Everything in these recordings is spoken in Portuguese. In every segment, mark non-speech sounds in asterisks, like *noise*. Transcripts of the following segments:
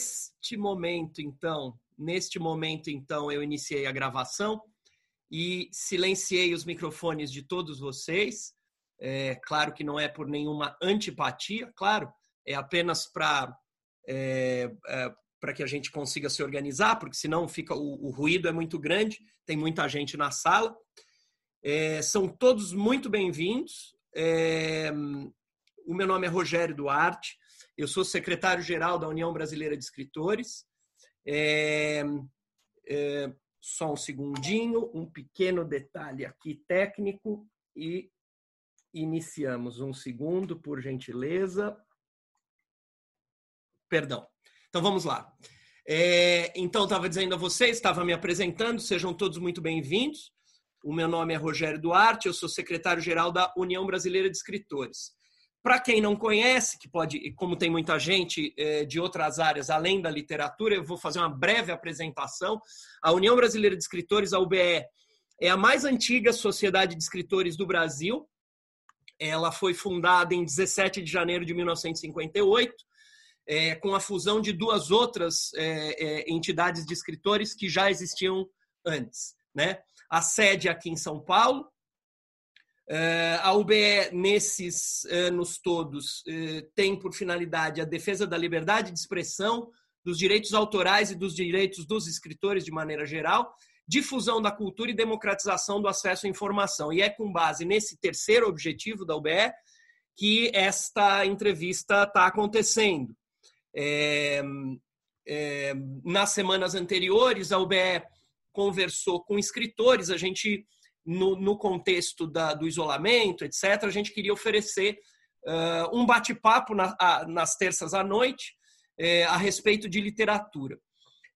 neste momento, então, neste momento, então, eu iniciei a gravação e silenciei os microfones de todos vocês. É, claro que não é por nenhuma antipatia, claro, é apenas para é, é, para que a gente consiga se organizar, porque senão fica o, o ruído é muito grande, tem muita gente na sala. É, são todos muito bem-vindos. É, o meu nome é Rogério Duarte, eu sou secretário-geral da União Brasileira de Escritores. É, é, só um segundinho, um pequeno detalhe aqui técnico e iniciamos. Um segundo, por gentileza. Perdão. Então vamos lá. É, então, estava dizendo a vocês, estava me apresentando, sejam todos muito bem-vindos. O meu nome é Rogério Duarte, eu sou secretário-geral da União Brasileira de Escritores. Para quem não conhece, que pode, como tem muita gente é, de outras áreas além da literatura, eu vou fazer uma breve apresentação. A União Brasileira de Escritores, a UBE, é a mais antiga sociedade de escritores do Brasil. Ela foi fundada em 17 de janeiro de 1958, é, com a fusão de duas outras é, entidades de escritores que já existiam antes. Né? A sede aqui em São Paulo, a UBE, nesses anos todos, eh, tem por finalidade a defesa da liberdade de expressão, dos direitos autorais e dos direitos dos escritores de maneira geral, difusão da cultura e democratização do acesso à informação. E é com base nesse terceiro objetivo da UBE que esta entrevista está acontecendo. É, é, nas semanas anteriores, a UBE conversou com escritores, a gente no, no contexto da, do isolamento, etc., a gente queria oferecer uh, um bate-papo na, nas terças à noite é, a respeito de literatura.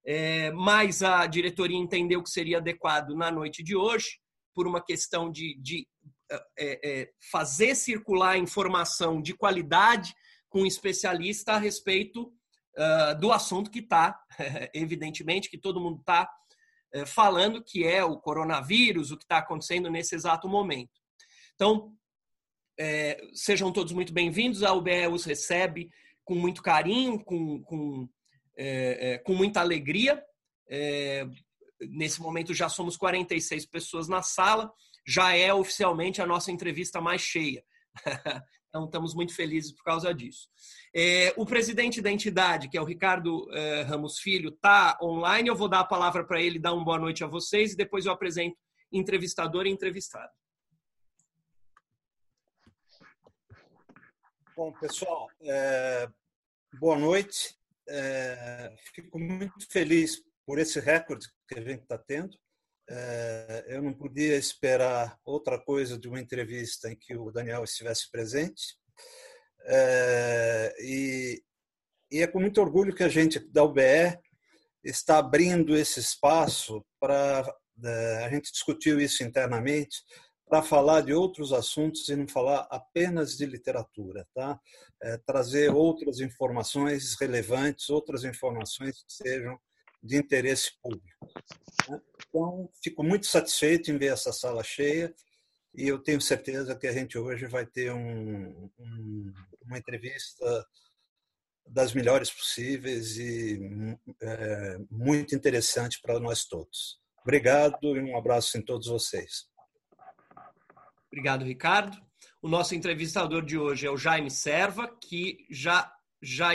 É, mas a diretoria entendeu que seria adequado na noite de hoje, por uma questão de, de é, fazer circular informação de qualidade com um especialista a respeito uh, do assunto que está, *laughs* evidentemente, que todo mundo está falando que é o coronavírus, o que está acontecendo nesse exato momento. Então, é, sejam todos muito bem-vindos. A UBE os recebe com muito carinho, com, com, é, é, com muita alegria. nesse momento já somos 46 pessoas na sala, já é oficialmente a nossa entrevista mais cheia. *laughs* Então, estamos muito felizes por causa disso. É, o presidente da entidade, que é o Ricardo é, Ramos Filho, está online. Eu vou dar a palavra para ele, dar uma boa noite a vocês e depois eu apresento entrevistador e entrevistado. Bom, pessoal, é, boa noite. É, fico muito feliz por esse recorde que a gente está tendo. É, eu não podia esperar outra coisa de uma entrevista em que o Daniel estivesse presente. É, e, é com muito orgulho que a gente da UBE está abrindo esse espaço para é, a gente discutiu isso internamente para falar de outros assuntos e não falar apenas de literatura, tá? É, trazer outras informações relevantes, outras informações que sejam de interesse público. Né? Então, fico muito satisfeito em ver essa sala cheia e eu tenho certeza que a gente hoje vai ter um, um, uma entrevista das melhores possíveis e é, muito interessante para nós todos. Obrigado e um abraço em todos vocês. Obrigado, Ricardo. O nosso entrevistador de hoje é o Jaime Serva, que já já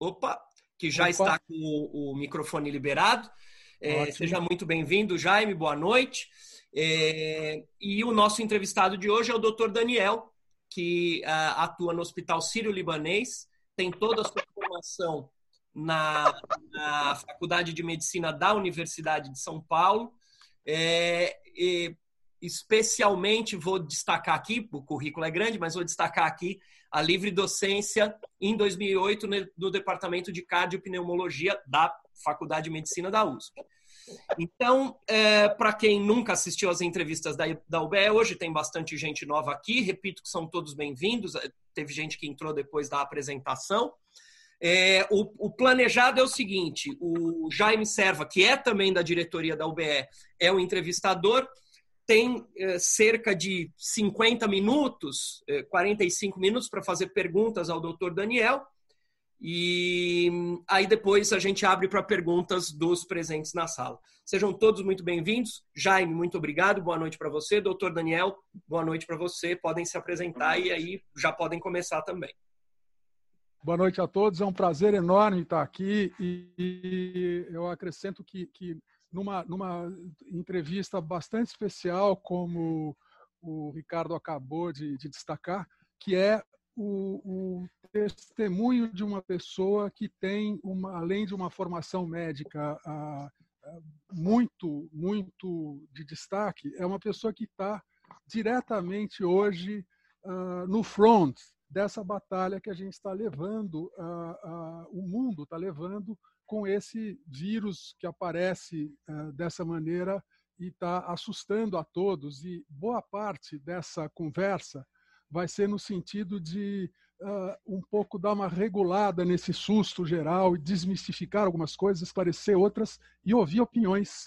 opa, que já Opa. está com o, o, microfone liberado. É, seja muito bem-vindo, Jaime, boa noite. É, e o nosso entrevistado de hoje é o Dr. Daniel, que uh, atua no Hospital Sírio-Libanês, tem toda a sua formação na, na, Faculdade de Medicina da Universidade de São Paulo. É, especialmente vou destacar aqui, o currículo é grande, mas vou destacar aqui a livre docência em 2008 no Departamento de Cardiopneumologia da Faculdade de Medicina da USP. Então, é, para quem nunca assistiu às entrevistas da, da UBE, hoje tem bastante gente nova aqui, repito que são todos bem-vindos, é, teve gente que entrou depois da apresentação. É, o, o, planejado é o seguinte: o Jaime Serva, que é também da diretoria da UBE, é o entrevistador, tem eh, cerca de 50 minutos, eh, 45 minutos para fazer perguntas ao doutor Daniel. E aí depois a gente abre para perguntas dos presentes na sala. Sejam todos muito bem-vindos. Jaime, muito obrigado. Boa noite para você. Doutor Daniel, boa noite para você. Podem se apresentar e aí já podem começar também. Boa noite a todos. É um prazer enorme estar aqui e eu acrescento que, que numa, numa entrevista bastante especial, como o Ricardo acabou de, de destacar, que é o, o, testemunho de uma pessoa que tem, uma, além de uma formação médica ah, ah, muito, muito de destaque, é uma pessoa que está diretamente hoje ah, no front dessa batalha que a gente está levando, o mundo está levando com esse vírus que aparece dessa maneira e está assustando a todos. E boa parte dessa conversa vai ser no sentido de uh, um pouco dar uma regulada nesse susto geral e desmistificar algumas coisas, esclarecer outras e ouvir opiniões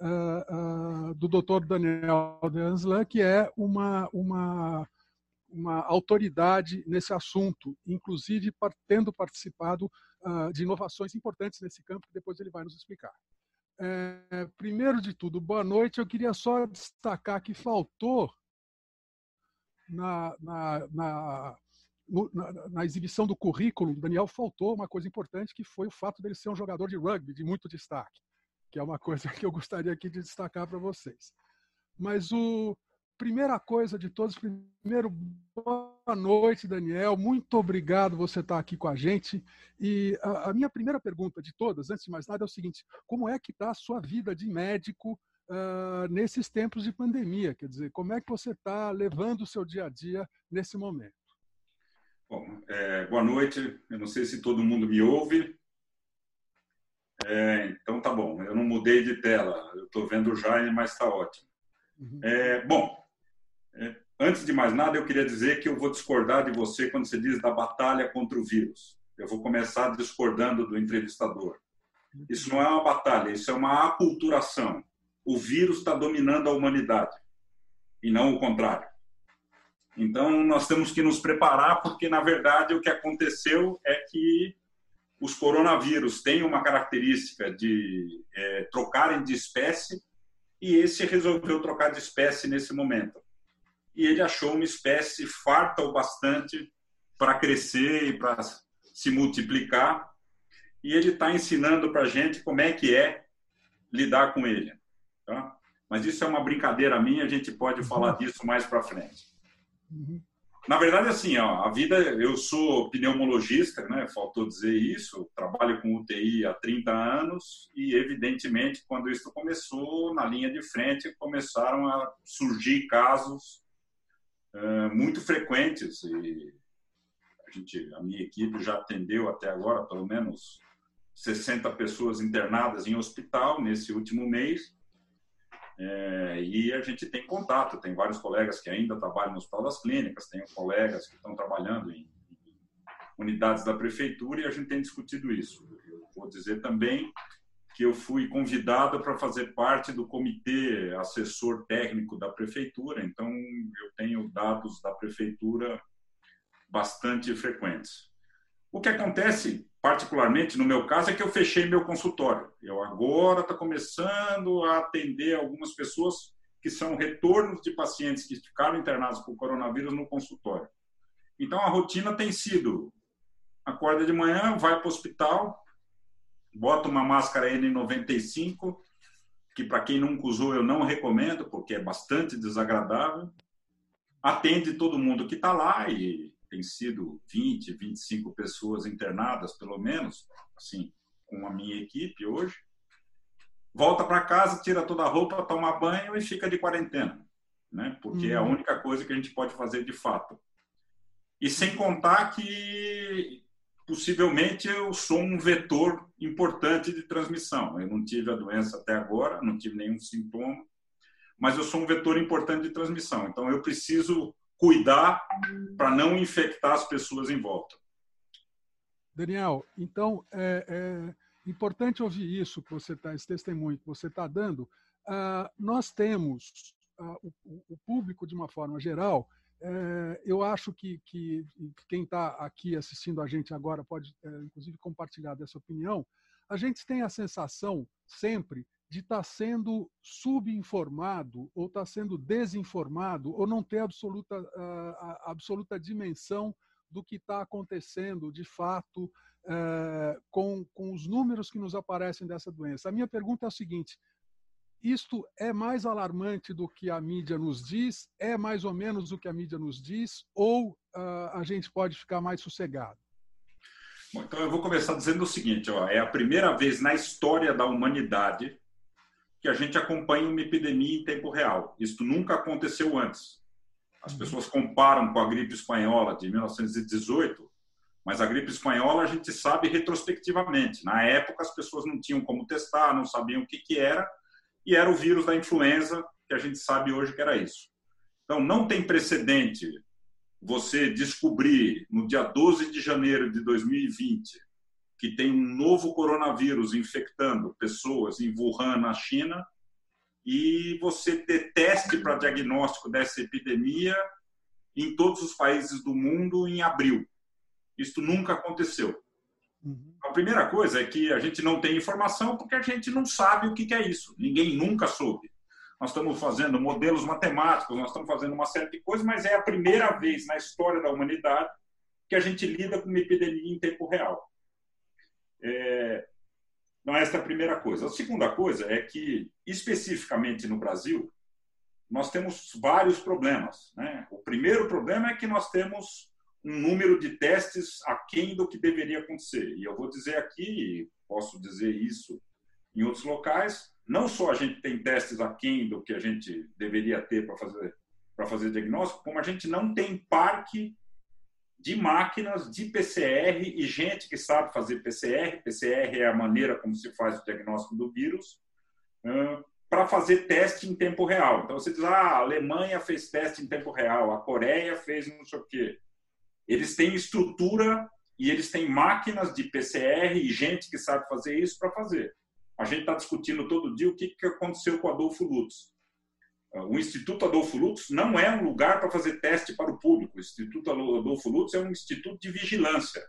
uh, uh, do Dr. Daniel Anslan, que é uma, uma, uma autoridade nesse assunto, inclusive tendo participado de inovações importantes nesse campo, que depois ele vai nos explicar. É, primeiro de tudo, boa noite. Eu queria só destacar que faltou na, na, na, na, na exibição do currículo, Daniel faltou uma coisa importante, que foi o fato dele ser um jogador de rugby de muito destaque, que é uma coisa *laughs* que eu gostaria aqui de destacar para vocês. Mas o primeira coisa de todos, primeiro boa noite, Daniel. Muito obrigado você estar aqui com a gente. E a, a minha primeira pergunta de todas, antes de mais nada, é o seguinte: como é que está a sua vida de médico uh, nesses tempos de pandemia? Quer dizer, como é que você está levando o seu dia a dia nesse momento? Bom, é, boa noite. Eu não sei se todo mundo me ouve. É, então tá bom. Eu não mudei de tela. Eu estou vendo o Jaime, mas está ótimo. Uhum. É, bom, é, antes de mais nada, eu queria dizer que eu vou discordar de você quando você diz da batalha contra o vírus. Eu vou começar discordando do entrevistador. Isso não é uma batalha, isso é uma aculturação o vírus está dominando a humanidade e não o contrário. Então, nós temos que nos preparar, porque, na verdade, o que aconteceu é que os coronavírus têm uma característica de é, trocarem de espécie e esse resolveu trocar de espécie nesse momento. E ele achou uma espécie farta o bastante para crescer e para se multiplicar. E ele está ensinando para a gente como é que é lidar com ele. Tá? Mas isso é uma brincadeira minha, a gente pode uhum. falar disso mais para frente. Uhum. Na verdade, assim, ó, a vida, eu sou pneumologista, né? Faltou dizer isso. Trabalho com UTI há 30 anos e, evidentemente, quando isso começou, na linha de frente começaram a surgir casos uh, muito frequentes e a gente, a minha equipe já atendeu até agora pelo menos 60 pessoas internadas em hospital nesse último mês é, e a gente tem contato, tem vários colegas que ainda trabalham no Hospital das Clínicas, tem colegas que estão trabalhando em, em unidades da prefeitura e a gente tem discutido isso. Eu vou dizer também eu fui convidado para fazer parte do comitê assessor técnico da prefeitura, então eu tenho dados da prefeitura bastante frequentes. O que acontece particularmente no meu caso, é que eu fechei meu consultório. Eu agora estou começando a atender algumas pessoas que são retornos de pacientes que ficaram internados por coronavírus no consultório. Então, a rotina tem sido: acorda de manhã, vai para o hospital, bota uma máscara N95, que para quem nunca usou eu não recomendo, porque é bastante desagradável. Atende todo mundo que está lá e tem sido 20, 25 pessoas internadas, pelo menos, assim, com a minha equipe hoje. Volta para casa, tira toda a roupa, toma banho e fica de quarentena, né? Porque uhum. é a uhum. única coisa que a gente pode fazer de fato. E sem contar que possivelmente eu sou um vetor importante de transmissão. Eu não tive a doença até agora, não tive nenhum sintoma, mas eu sou um vetor importante de transmissão. Então eu preciso cuidar para não infectar as pessoas em volta. Daniel, então é, é importante ouvir isso que você está, esse testemunho que você está dando. Uh, nós temos uh, o, o, público de uma forma geral eu acho que, que quem está aqui assistindo a gente agora pode, é, inclusive, compartilhar dessa opinião. A gente tem a sensação sempre de estar tá sendo subinformado ou estar tá sendo desinformado ou não ter absoluta, a, absoluta dimensão do que está acontecendo de fato é, com, com os números que nos aparecem dessa doença. A minha pergunta é a seguinte: isto é mais alarmante do que a mídia nos diz? É mais ou menos o que a mídia nos diz? Ou uh, a gente pode ficar mais sossegado? Bom, então eu vou começar dizendo o seguinte: ó, é a primeira vez na história da humanidade que a gente acompanha uma epidemia em tempo real. Isso nunca aconteceu antes. As pessoas comparam com a gripe espanhola de 1918, mas a gripe espanhola a gente sabe retrospectivamente. Na época, as pessoas não tinham como testar, não sabiam o que, que era, e era o vírus da influenza, que a gente sabe hoje que era isso. Então, não tem precedente você descobrir no dia 12 de janeiro de 2020 que tem um novo coronavírus infectando pessoas em Wuhan, na China, e você ter teste para diagnóstico dessa epidemia em todos os países do mundo em abril. Isso nunca aconteceu. Uhum. A primeira coisa é que a gente não tem informação porque a gente não sabe o que é isso. Ninguém nunca soube. Nós estamos fazendo modelos matemáticos, nós estamos fazendo uma série de coisas, mas é a primeira vez na história da humanidade que a gente lida com uma epidemia em tempo real. É... Então, essa é a primeira coisa. A segunda coisa é que, especificamente no Brasil, nós temos vários problemas. Né? O primeiro problema é que nós temos um número de testes aquém do que deveria acontecer. E eu vou dizer aqui, posso dizer isso em outros locais, não só a gente tem testes aquém do que a gente deveria ter para fazer para fazer diagnóstico, como a gente não tem parque de máquinas de PCR e gente que sabe fazer PCR. PCR é a maneira como se faz o diagnóstico do vírus, para fazer teste em tempo real. Então você diz, ah, a Alemanha fez teste em tempo real, a Coreia fez não sei o quê. Eles têm estrutura e eles têm máquinas de PCR e gente que sabe fazer isso para fazer. A gente está discutindo todo dia o que, que aconteceu com Adolfo Lutz. O Instituto Adolfo Lutz não é um lugar para fazer teste para o público. O Instituto Adolfo Lutz é um instituto de vigilância.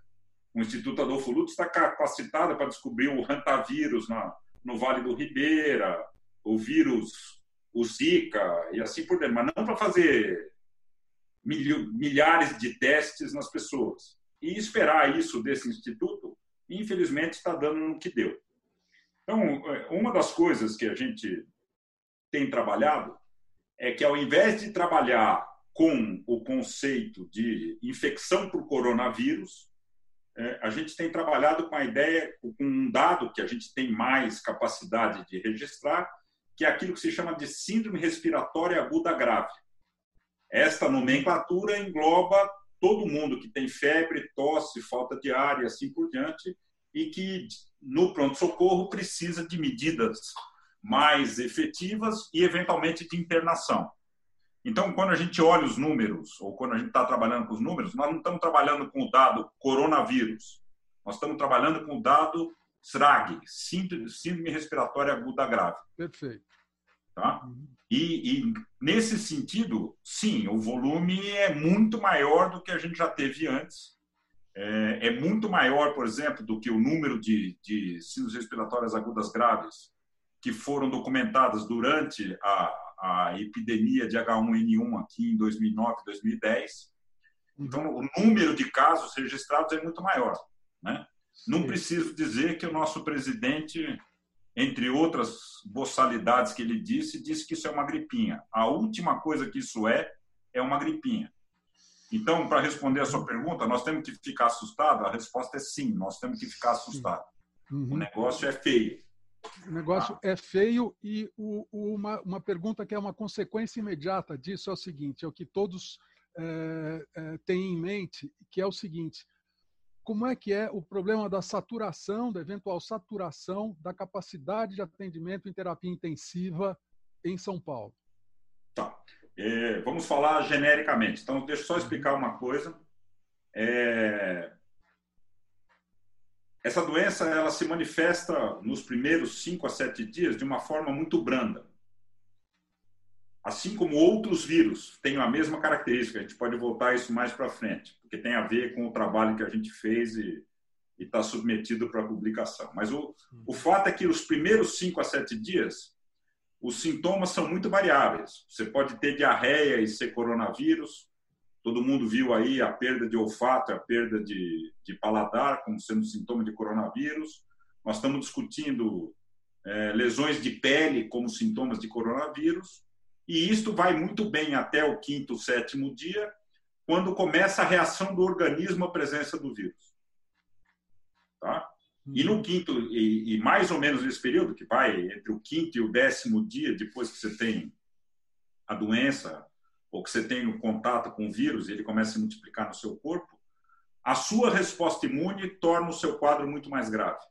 O Instituto Adolfo Lutz está capacitado para descobrir o hantavírus na, no Vale do Ribeira, o vírus, o Zika e assim por diante, mas não para fazer milhares de testes nas pessoas. E esperar isso desse instituto, infelizmente, está dando no que deu. Então, é, uma das coisas que a gente tem trabalhado é que, ao invés de trabalhar com o conceito de infecção por coronavírus, é, a gente tem trabalhado com a ideia, com um dado que a gente tem mais capacidade de registrar, que é aquilo que se chama de síndrome respiratória aguda grave. Esta nomenclatura engloba todo mundo que tem febre, tosse, falta de ar e assim por diante, e que no pronto-socorro precisa de medidas mais efetivas e, eventualmente, de internação. Então, quando a gente olha os números, ou quando a gente está trabalhando com os números, nós não estamos trabalhando com o dado coronavírus, nós estamos trabalhando com o dado SRAG, Síndrome Respiratória Aguda Grave. Perfeito. Tá? Uhum. E, e, nesse sentido, sim, o volume é muito maior do que a gente já teve antes. É, é muito maior, por exemplo, do que o número de, de síndromes respiratórias agudas graves que foram documentadas durante a, a epidemia de H1N1 aqui em 2009, 2010. Então, o número de casos registrados é muito maior. Né? Não preciso dizer que o nosso presidente entre outras boçalidades que ele disse, disse que isso é uma gripinha. A última coisa que isso é, é uma gripinha. Então, para responder a sua pergunta, nós temos que ficar assustado? A resposta é sim, nós temos que ficar assustado. Uhum. O negócio é feio. O negócio ah. é feio e o, o, uma, uma pergunta que é uma consequência imediata disso é o seguinte, é o que todos é, é, têm em mente, que é o seguinte, como é que é o problema da saturação, da eventual saturação da capacidade de atendimento em terapia intensiva em São Paulo? Tá. É, vamos falar genericamente. Então, deixa eu só explicar uma coisa. É... Essa doença ela se manifesta nos primeiros 5 a 7 dias de uma forma muito branda. Assim como outros vírus têm a mesma característica. A gente pode voltar isso mais para frente, porque tem a ver com o trabalho que a gente fez e está submetido para publicação. Mas o, o fato é que os primeiros 5 a 7 dias, os sintomas são muito variáveis. Você pode ter diarreia e ser coronavírus. Todo mundo viu aí a perda de olfato, a perda de, de paladar como sendo sintoma de coronavírus. Nós estamos discutindo é, lesões de pele como sintomas de coronavírus. E isto vai muito bem até o quinto, sétimo dia, quando começa a reação do organismo à presença do vírus. Tá? E no quinto, e, e, mais ou menos nesse período, que vai entre o quinto e o décimo dia, depois que você tem a doença, ou que você tem o contato com o vírus, e ele começa a se multiplicar no seu corpo, a sua resposta imune torna o seu quadro muito mais grave.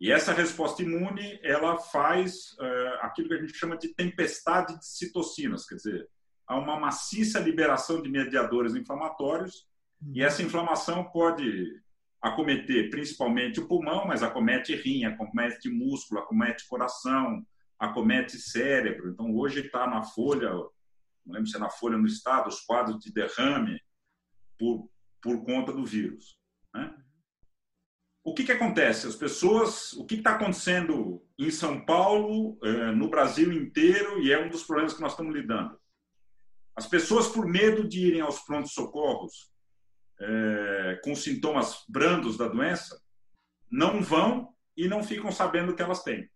E essa resposta imune, ela faz uh, aquilo que a gente chama de tempestade de citocinas, quer dizer, há uma maciça liberação de mediadores inflamatórios, e essa inflamação pode acometer principalmente o pulmão, mas acomete rim, acomete músculo, acomete coração, acomete cérebro. Então, hoje está na Folha, não lembro se é na Folha no Estado, os quadros de derrame por, por conta do vírus. Né? O que, que acontece? As pessoas, o que está acontecendo em São Paulo, eh, no Brasil inteiro, e é um dos problemas que nós estamos lidando. As pessoas, por medo de irem aos prontos-socorros, é, com sintomas brandos da doença não vão e não ficam sabendo que elas têm.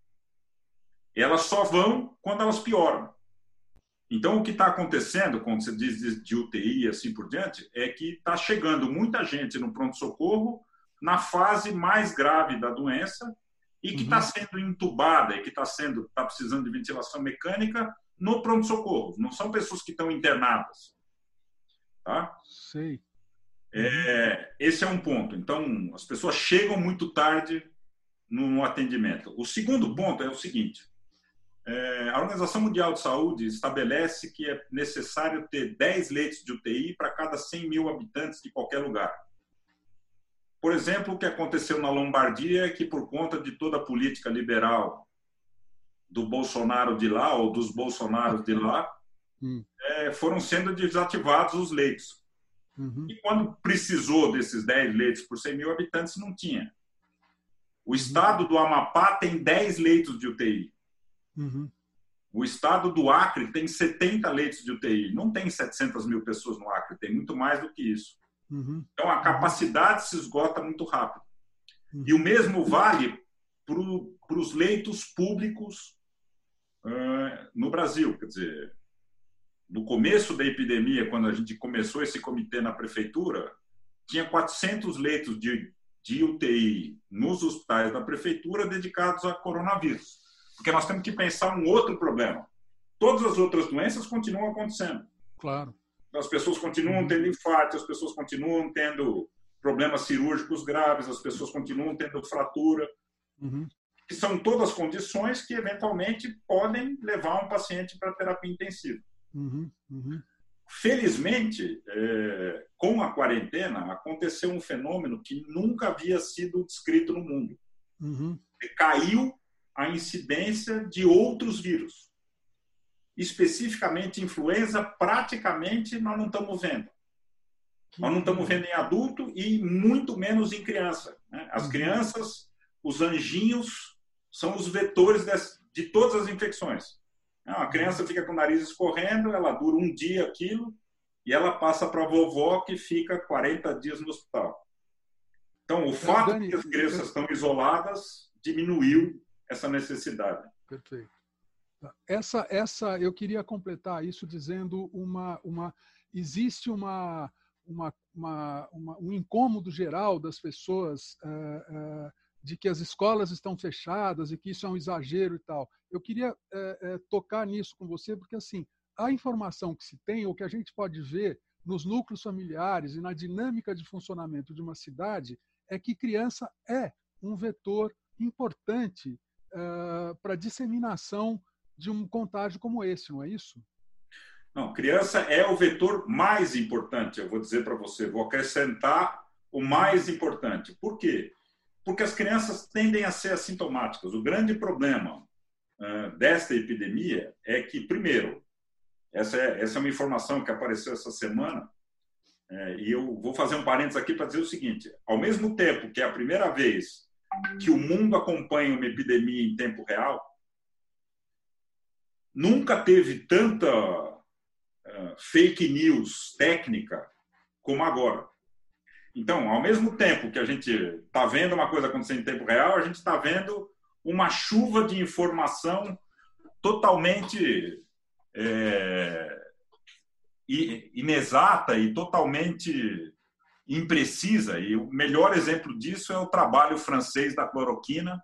Elas só vão quando elas pioram. Então, o que está acontecendo, quando você diz de UTI e assim por diante, é que está chegando muita gente no pronto-socorro na fase mais grave da doença e que está uhum. sendo entubada e que está sendo tá precisando de ventilação mecânica no pronto-socorro. Não são pessoas que estão internadas. Tá? Sei. É, esse é um ponto. Então, as pessoas chegam muito tarde no atendimento. O segundo ponto é o seguinte: é, a Organização Mundial de Saúde estabelece que é necessário ter 10 leitos de UTI para cada 100 mil habitantes de qualquer lugar. Por exemplo, o que aconteceu na Lombardia é que, por conta de toda a política liberal do Bolsonaro de lá, ou dos Bolsonaros de lá, hum. é, foram sendo desativados os leitos. Uhum. E quando precisou desses 10 leitos por 100 mil habitantes, não tinha. O estado do Amapá tem 10 leitos de UTI. Uhum. O estado do Acre tem 70 leitos de UTI. Não tem 700 mil pessoas no Acre, tem muito mais do que isso. Uhum. Então a capacidade se esgota muito rápido. Uhum. E o mesmo vale para os leitos públicos uh, no Brasil. Quer dizer, no começo da epidemia, quando a gente começou esse comitê na prefeitura, tinha 400 leitos de, de UTI nos hospitais da prefeitura dedicados a coronavírus. Porque nós temos que pensar um outro problema. Todas as outras doenças continuam acontecendo. Claro. As pessoas continuam uhum. tendo infarto, as pessoas continuam tendo problemas cirúrgicos graves, as pessoas continuam tendo fratura. Uhum. Que são todas condições que, eventualmente, podem levar um paciente para terapia intensiva. Uhum, uhum. Felizmente, é, com a quarentena, aconteceu um fenômeno que nunca havia sido descrito no mundo. Uhum. Caiu a incidência de outros vírus. Especificamente influenza, praticamente nós não estamos vendo. Nós não estamos vendo em adulto e muito menos em criança. Né? As uhum. crianças, os anjinhos, são os vetores de todas as infecções. Não, a criança fica com o nariz escorrendo, ela dura um dia aquilo, e ela passa para a vovó que fica 40 dias no hospital. Então, o fato de que as crianças estão isoladas diminuiu essa necessidade. Perfeito. Essa, essa, eu queria completar isso dizendo uma, uma existe uma, uma, uma, uma um incômodo geral das pessoas uh, uh, de que as escolas estão fechadas e que isso é um exagero e tal. Eu queria é, tocar nisso com você, porque assim, a informação que se tem, ou que a gente pode ver nos núcleos familiares e na dinâmica de funcionamento de uma cidade, é que criança é um vetor importante uh, para disseminação de um contágio como esse, não é isso? Não, criança é o vetor mais importante, eu vou dizer para você, vou acrescentar o mais importante. Por quê? porque as crianças tendem a ser assintomáticas. O grande problema uh, desta epidemia é que, primeiro, essa é, essa é uma informação que apareceu essa semana, é, e eu vou fazer um parênteses aqui para dizer o seguinte: ao mesmo tempo que é a primeira vez que o mundo acompanha uma epidemia em tempo real, nunca teve tanta uh, fake news técnica como agora. Então, ao mesmo tempo que a gente está vendo uma coisa acontecer em tempo real, a gente está vendo uma chuva de informação totalmente é, inexata e totalmente imprecisa. E o melhor exemplo disso é o trabalho francês da cloroquina,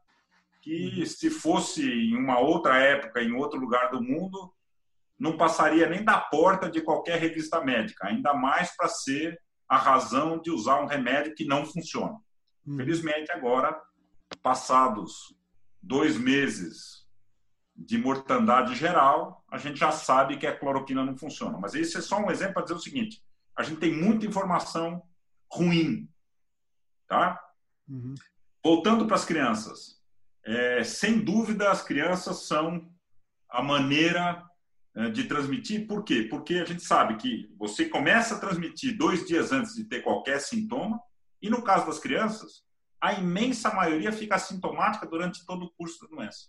que se fosse em uma outra época, em outro lugar do mundo, não passaria nem da porta de qualquer revista médica, ainda mais para ser a razão de usar um remédio que não funciona. Uhum. Felizmente, agora, passados dois meses de mortandade geral, a gente já sabe que a cloroquina não funciona. Mas esse é só um exemplo para dizer o seguinte: a gente tem muita informação ruim, tá? Uhum. Voltando para as crianças, é, sem dúvida as crianças são a maneira é, de transmitir. Por quê? Porque a gente sabe que você começa a transmitir dois dias antes de ter qualquer sintoma, e no caso das crianças, a imensa maioria fica assintomática durante todo o curso da doença.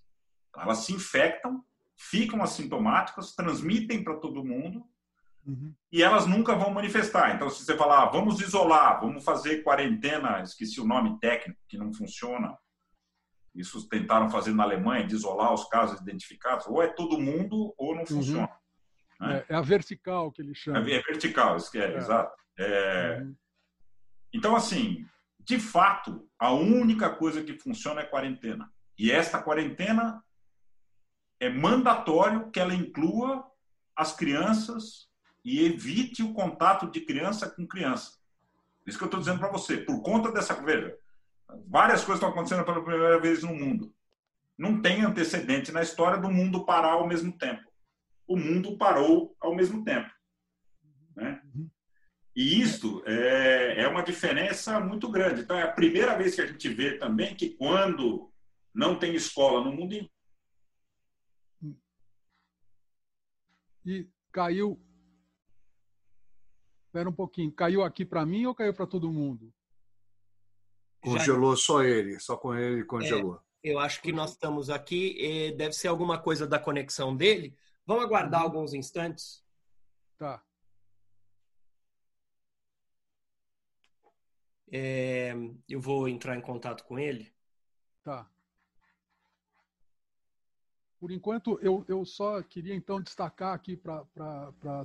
Então, elas se infectam, ficam assintomáticas, transmitem para todo mundo uhum. e elas nunca vão manifestar. Então, se você falar, ah, vamos isolar, vamos fazer quarentena, esqueci o nome técnico, que não funciona. Isso tentaram fazer na Alemanha, de isolar os casos identificados. Ou é todo mundo ou não uhum. funciona. Né? É, é, a vertical que ele chama. É, é vertical, isso que é, é. exato. É... Uhum. Então, assim, de fato, a única coisa que funciona é quarentena. E esta quarentena é mandatório que ela inclua as crianças e evite o contato de criança com criança. Isso que eu estou dizendo para você. Por conta dessa. Veja, várias coisas estão acontecendo pela primeira vez no mundo. Não tem antecedente na história do mundo parar ao mesmo tempo. O mundo parou ao mesmo tempo. Né? E isto é, é uma diferença muito grande. Então, é a primeira vez que a gente vê também que quando não tem escola no mundo e caiu. Espera um pouquinho. Caiu aqui para mim ou caiu para todo mundo? Congelou Já... só ele, só com ele congelou. É, eu acho que nós estamos aqui, deve ser alguma coisa da conexão dele. Vamos aguardar uhum. alguns instantes? Tá. É, eu vou entrar em contato com ele. Tá. Por enquanto, eu, eu só queria então destacar aqui para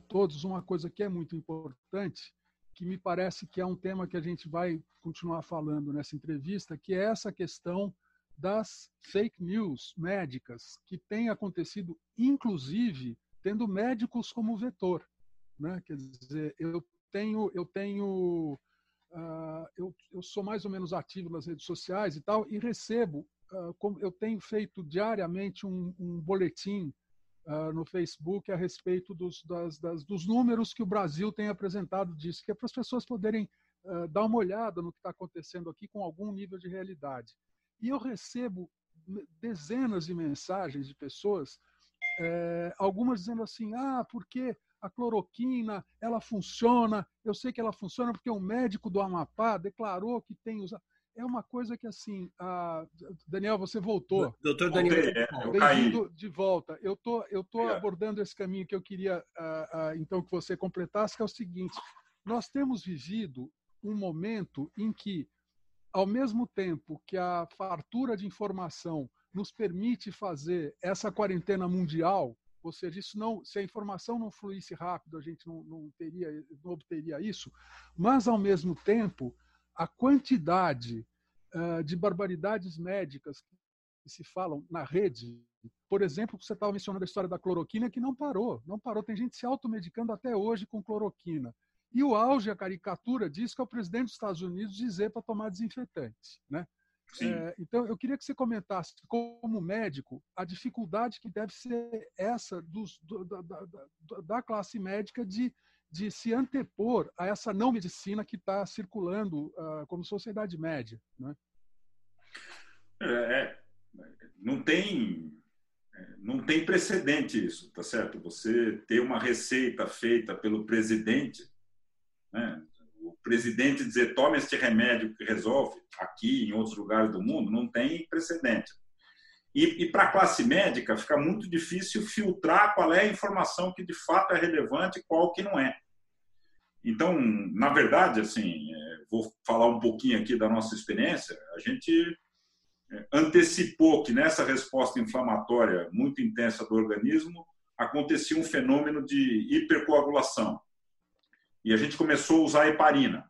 todos uma coisa que é muito importante, que me parece que é um tema que a gente vai continuar falando nessa entrevista, que é essa questão das fake news médicas, que tem acontecido, inclusive, tendo médicos como vetor. Né? Quer dizer, eu tenho, eu tenho, uh, eu, eu sou mais ou menos ativo nas redes sociais e tal, e recebo ah, eu tenho feito diariamente um, um boletim uh, no Facebook a respeito dos, das, das, dos números que o Brasil tem apresentado disso, que é para as pessoas poderem uh, dar uma olhada no que está acontecendo aqui com algum nível de realidade. E eu recebo dezenas de mensagens de pessoas, é, algumas dizendo assim, ah, porque a cloroquina, ela funciona, eu sei que ela funciona porque um médico do Amapá declarou que tem usado é uma coisa que assim, a... Daniel, você voltou. Doutor Daniel, é, bem-vindo de volta. Eu tô, eu tô abordando esse caminho que eu queria uh, uh, então que você completasse, que é o seguinte: nós temos vivido um momento em que, ao mesmo tempo que a fartura de informação nos permite fazer essa quarentena mundial, ou seja, isso não, se a informação não fluísse rápido, a gente não, não teria, não obteria isso, mas ao mesmo tempo a quantidade uh, de barbaridades médicas que se falam na rede, por exemplo, você estava mencionando a história da cloroquina, que não parou, não parou. Tem gente se automedicando até hoje com cloroquina. E o auge, a caricatura diz que é o presidente dos Estados Unidos dizer para tomar desinfetante. Né? É, então, eu queria que você comentasse, como médico, a dificuldade que deve ser essa dos, do, da, da, da, classe médica de de se antepor a essa não medicina que está circulando uh, como sociedade média. Né? É, é, não tem não tem precedente isso, tá certo? Você ter uma receita feita pelo presidente, né? o presidente dizer tome este remédio que resolve aqui em outros lugares do mundo, não tem precedente. E, e para a classe médica fica muito difícil filtrar qual é a informação que de fato é relevante e qual que não é. Então, na verdade, assim, é, vou falar um pouquinho aqui da nossa experiência. A gente é, antecipou que nessa resposta inflamatória muito intensa do organismo acontecia um fenômeno de hipercoagulação. E a gente começou a usar heparina.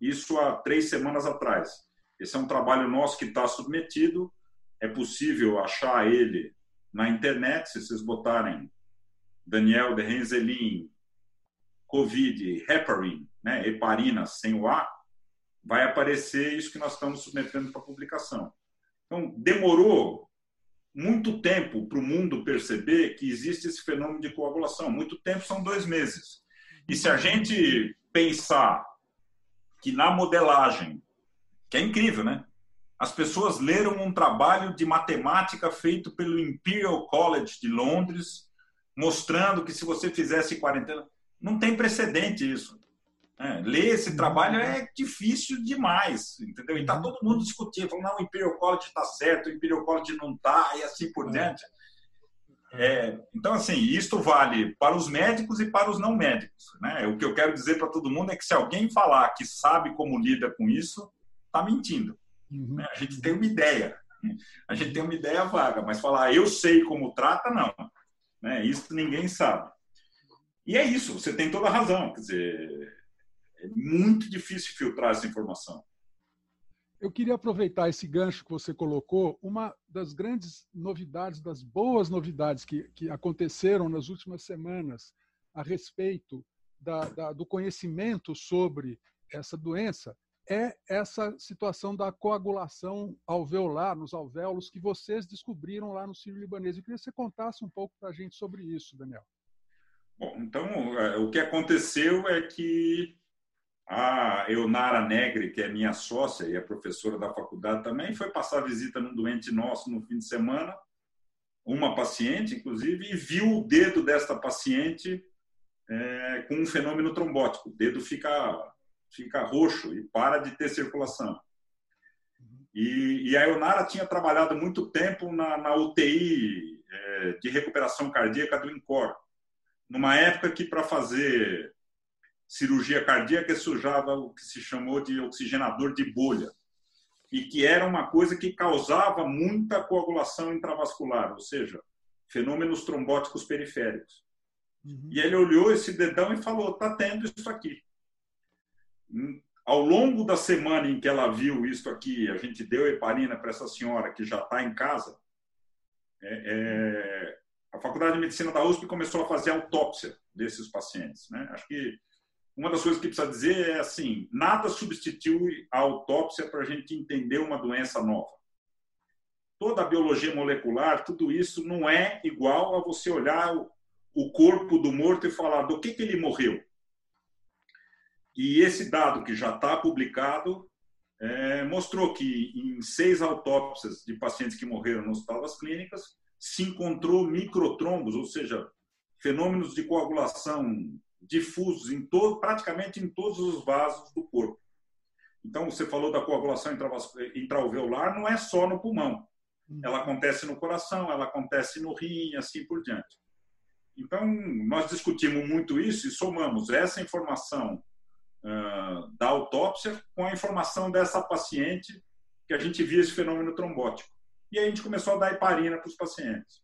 Isso há três semanas atrás. Esse é um trabalho nosso que está submetido. É possível achar ele na internet, se vocês botarem Daniel de Renzelin, Covid, heparin, né, heparina sem o A, vai aparecer isso que nós estamos submetendo para publicação. Então, demorou muito tempo para o mundo perceber que existe esse fenômeno de coagulação. Muito tempo são dois meses. E se a gente pensar que na modelagem, que é incrível, né? As pessoas leram um trabalho de matemática feito pelo Imperial College de Londres, mostrando que se você fizesse quarentena, não tem precedente isso. É, ler esse trabalho é difícil demais, entendeu? E tá todo mundo discutindo, falando, não, o Imperial College está certo, o Imperial College não está, e assim por diante. É, então, assim, isto vale para os médicos e para os não médicos. Né? O que eu quero dizer para todo mundo é que se alguém falar que sabe como lida com isso, está mentindo. Uhum. Né? A gente tem uma ideia. A gente tem uma ideia vaga, mas falar eu sei como trata, não. Né? Isso ninguém sabe. E é isso, você tem toda a razão. Quer dizer, é muito difícil filtrar essa informação. Eu queria aproveitar esse gancho que você colocou. Uma das grandes novidades, das boas novidades que, que aconteceram nas últimas semanas a respeito da, da, do conhecimento sobre essa doença é essa situação da coagulação alveolar nos alvéolos que vocês descobriram lá no Sírio-Libanês. Eu queria que você contasse um pouco para a gente sobre isso, Daniel. Bom, então, é, o que aconteceu é que a Eunara Negre, que é minha sócia e é professora da faculdade também, foi passar visita num doente nosso no fim de semana, uma paciente, inclusive, e viu o dedo desta paciente é, com um fenômeno trombótico. O dedo fica, fica roxo e para de ter circulação. E, e a Eunara tinha trabalhado muito tempo na, na UTI é, de recuperação cardíaca do INCOR, numa época que para fazer cirurgia cardíaca se usava o que se chamou de oxigenador de bolha e que era uma coisa que causava muita coagulação intravascular, ou seja, fenômenos trombóticos periféricos. Uhum. E ele olhou esse dedão e falou: "Tá tendo isso aqui". Hum, ao longo da semana em que ela viu isso aqui, a gente deu heparina para essa senhora que já está em casa. É, é, a Faculdade de Medicina da USP começou a fazer autópsia desses pacientes. Né? Acho que uma das coisas que precisa dizer é assim: nada substitui a autópsia para a gente entender uma doença nova. Toda a biologia molecular, tudo isso não é igual a você olhar o corpo do morto e falar do que, que ele morreu. E esse dado que já está publicado é, mostrou que em seis autópsias de pacientes que morreram no Hospital das Clínicas se encontrou microtrombos, ou seja, fenômenos de coagulação difusos em todo, praticamente em todos os vasos do corpo. Então, você falou da coagulação intraalveolar, não é só no pulmão. Hum. Ela acontece no coração, ela acontece no rim assim por diante. Então, nós discutimos muito isso e somamos essa informação uh, da autópsia com a informação dessa paciente que a gente via esse fenômeno trombótico. E a gente começou a dar heparina para os pacientes.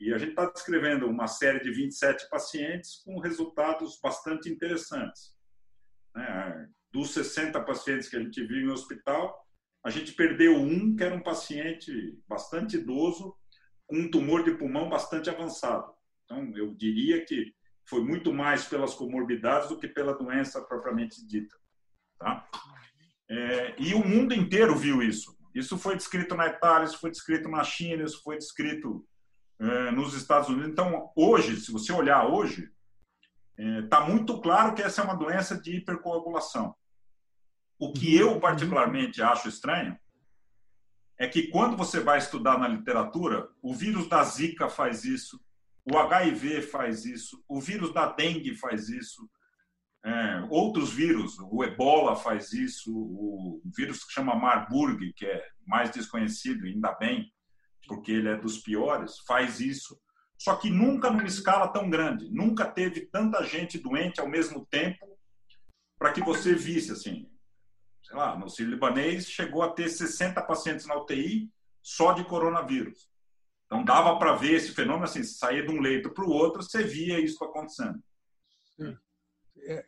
E a gente está descrevendo uma série de 27 pacientes com resultados bastante interessantes. Né? Dos 60 pacientes que a gente viu em hospital, a gente perdeu um, que era um paciente bastante idoso, com um tumor de pulmão bastante avançado. Então, eu diria que foi muito mais pelas comorbidades do que pela doença propriamente dita. Tá? É, e o mundo inteiro viu isso. Isso foi descrito na Itália, isso foi descrito na China, isso foi descrito é, nos Estados Unidos. Então, hoje, se você olhar hoje, está é, muito claro que essa é uma doença de hipercoagulação. O que eu particularmente acho estranho é que quando você vai estudar na literatura, o vírus da Zika faz isso, o HIV faz isso, o vírus da dengue faz isso, é, outros vírus, o ebola faz isso, o vírus que chama Marburg, que é mais desconhecido, ainda bem, porque ele é dos piores, faz isso. Só que nunca numa escala tão grande, nunca teve tanta gente doente ao mesmo tempo para que você visse assim. Sei lá, no Sírio Libanês chegou a ter 60 pacientes na UTI só de coronavírus. Então dava para ver esse fenômeno assim, sair de um leito para o outro, você via isso acontecendo. É,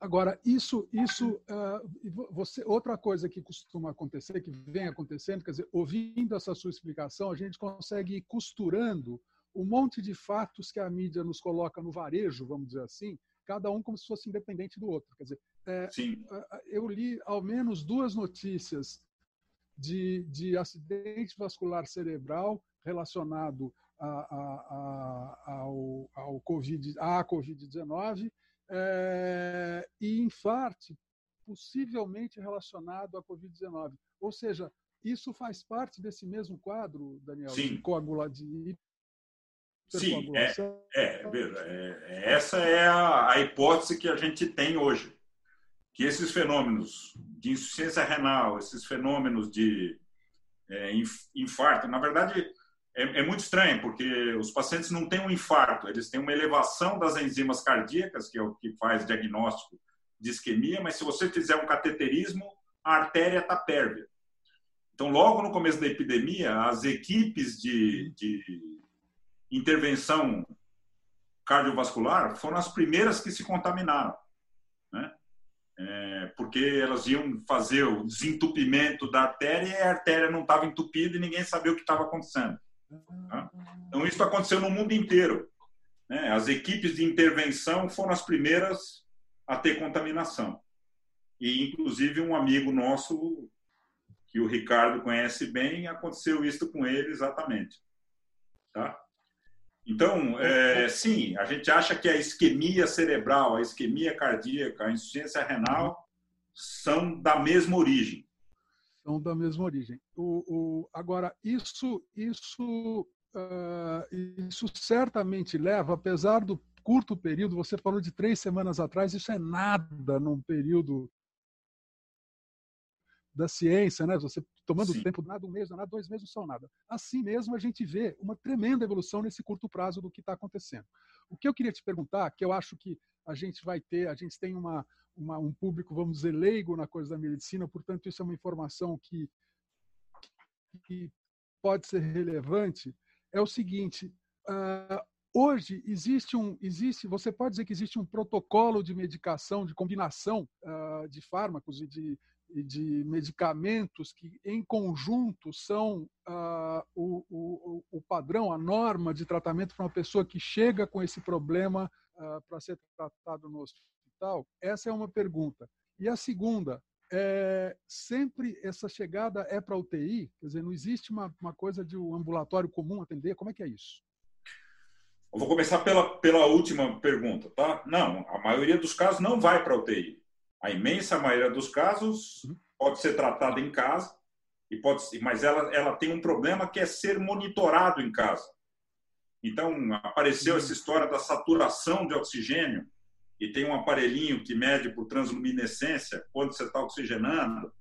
agora, isso, isso uh, você, outra coisa que costuma acontecer, que vem acontecendo, quer dizer, ouvindo essa sua explicação, a gente consegue ir costurando um monte de fatos que a mídia nos coloca no varejo, vamos dizer assim, cada um como se fosse independente do outro. Quer dizer, é, eu li ao menos duas notícias de, de acidente vascular cerebral relacionado a, a, a, ao, ao COVID, à Covid-19 é, e infarto possivelmente relacionado à Covid-19. Ou seja, isso faz parte desse mesmo quadro, Daniel, Sim. de coagula de Sim, é, é, é, essa é a, a, hipótese que a gente tem hoje. Que esses fenômenos de insuficiência renal, esses fenômenos de é, infarto, na verdade, é, é, muito estranho, porque os pacientes não têm um infarto, eles têm uma elevação das enzimas cardíacas, que é o que faz diagnóstico de isquemia, mas se você fizer um cateterismo, a artéria está pérvia. Então, logo no começo da epidemia, as equipes de, de intervenção cardiovascular foram as primeiras que se contaminaram, né? É, porque elas iam fazer o desentupimento da artéria e a artéria não estava entupida e ninguém sabia o que estava acontecendo. Tá? Então, isso aconteceu no mundo inteiro. Né? As equipes de intervenção foram as primeiras a ter contaminação. E, inclusive, um amigo nosso, que o Ricardo conhece bem, aconteceu isso com ele exatamente. Tá? Então, é, sim, a gente acha que a isquemia cerebral, a isquemia cardíaca, a insuficiência renal são da mesma origem são da mesma origem. O, o, agora, isso, isso, uh, isso certamente leva, apesar do curto período, você falou de três semanas atrás, isso é nada num período da ciência, né? Você tomando Sim. tempo, nada um mês, nada dois meses não são nada. Assim mesmo a gente vê uma tremenda evolução nesse curto prazo do que está acontecendo. O que eu queria te perguntar, que eu acho que a gente vai ter, a gente tem uma, uma, um público, vamos dizer, leigo na coisa da medicina, portanto, isso é uma informação que, que pode ser relevante, é o seguinte, uh, hoje existe um, existe, você pode dizer que existe um protocolo de medicação, de combinação uh, de fármacos e de, e de medicamentos que, em conjunto, são uh, o, o, o, padrão, a norma de tratamento para uma pessoa que chega com esse problema para ser tratado no hospital? Essa é uma pergunta. E a segunda, é, sempre essa chegada é para UTI? Quer dizer, não existe uma, uma coisa de um ambulatório comum atender? Como é que é isso? Eu vou começar pela, pela última pergunta, tá? Não, a maioria dos casos não vai para UTI. A imensa maioria dos casos uhum. pode ser tratada em casa, e pode, mas ela, ela tem um problema que é ser monitorado em casa. Então, apareceu uhum. essa história da saturação de oxigênio e tem um aparelhinho que mede por transluminescência quando você está oxigenando,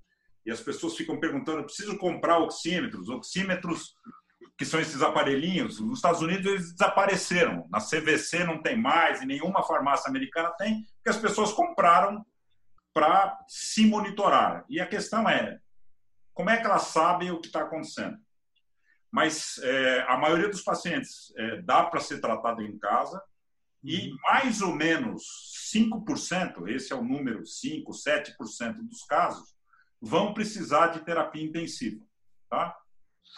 e as pessoas ficam perguntando: preciso comprar oxímetros? Oxímetros, que são esses aparelhinhos, nos Estados Unidos eles desapareceram. Na CVC não tem mais, e nenhuma farmácia americana tem, porque as pessoas compraram para se monitorar. E a questão é: como é que elas sabem o que está acontecendo? Mas é, a maioria dos pacientes é, dá para ser tratado em casa, e uhum. mais ou menos 5%, esse é o número, 5, 7% dos casos, vão precisar de terapia intensiva. Tá?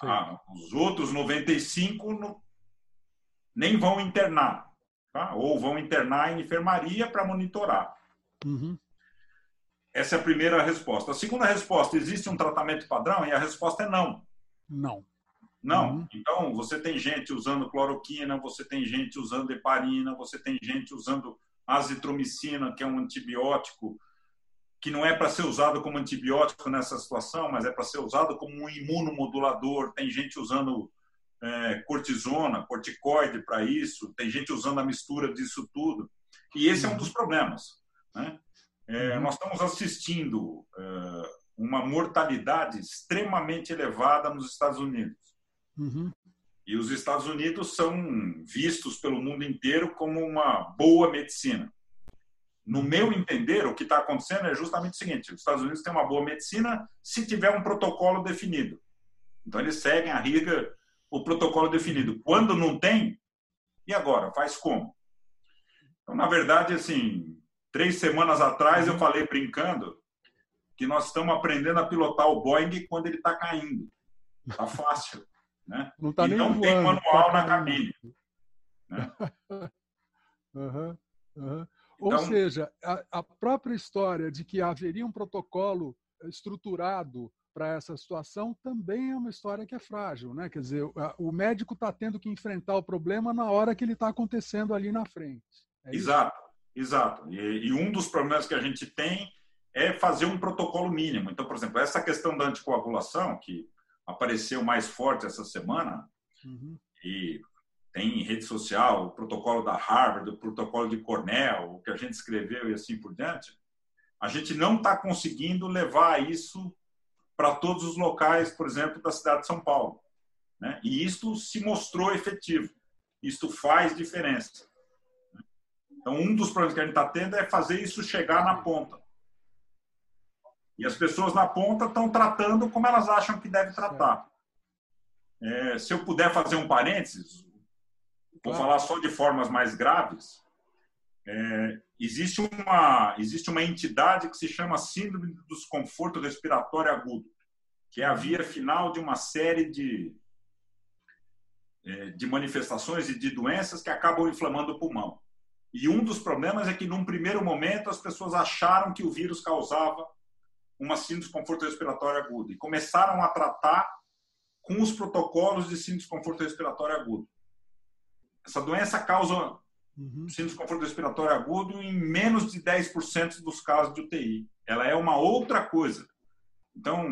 Ah, os outros 95 não, nem vão internar, tá? ou vão internar em enfermaria para monitorar. Uhum. Essa é a primeira resposta. A segunda resposta, existe um tratamento padrão? E a resposta é não. Não. Não. Uhum. Então, você tem gente usando cloroquina, você tem gente usando heparina, você tem gente usando azitromicina, que é um antibiótico que não é para ser usado como antibiótico nessa situação, mas é para ser usado como um imunomodulador. Tem gente usando é, cortisona, corticoide para isso, tem gente usando a mistura disso tudo. E esse é um dos problemas. Né? É, uhum. nós estamos assistindo é, uma mortalidade extremamente elevada nos Estados Unidos. Uhum. E os Estados Unidos são vistos pelo mundo inteiro como uma boa medicina. No meu entender, o que está acontecendo é justamente o seguinte: os Estados Unidos têm uma boa medicina se tiver um protocolo definido. Então, eles seguem a riga o protocolo definido. Quando não tem, e agora? Faz como? Então, na verdade, assim, três semanas atrás eu falei brincando que nós estamos aprendendo a pilotar o Boeing quando ele está caindo. Está fácil. Né? Não tá e nem não voando, tem manual tá na cabine. Né? *laughs* uhum, uhum. Ou então, seja, a, a, própria história de que haveria um protocolo estruturado para essa situação também é uma história que é frágil, né? Quer dizer, o médico está tendo que enfrentar o problema na hora que ele está acontecendo ali na frente. É exato, exato. E, e, um dos problemas que a gente tem é fazer um protocolo mínimo. Então, por exemplo, essa questão da anticoagulação, que apareceu mais forte essa semana, uhum. e tem em rede social o protocolo da Harvard, o protocolo de Cornell, o que a gente escreveu e assim por diante, a gente não está conseguindo levar isso para todos os locais, por exemplo, da cidade de São Paulo. Né? E isto se mostrou efetivo. Isto faz diferença. Então, um dos problemas que a gente está tendo é fazer isso chegar na ponta. E as pessoas na ponta estão tratando como elas acham que deve tratar. É, se eu puder fazer um parênteses, vou falar só de formas mais graves. É, existe uma existe uma entidade que se chama síndrome do desconforto respiratório agudo, que é a via final de uma série de é, de manifestações e de doenças que acabam inflamando o pulmão. E um dos problemas é que, num primeiro momento, as pessoas acharam que o vírus causava uma síndrome de desconforto respiratório agudo e começaram a tratar com os protocolos de síndrome de desconforto respiratório agudo. Essa doença causa uhum. síndrome de desconforto respiratório agudo em menos de 10% dos casos de UTI. Ela é uma outra coisa. Então,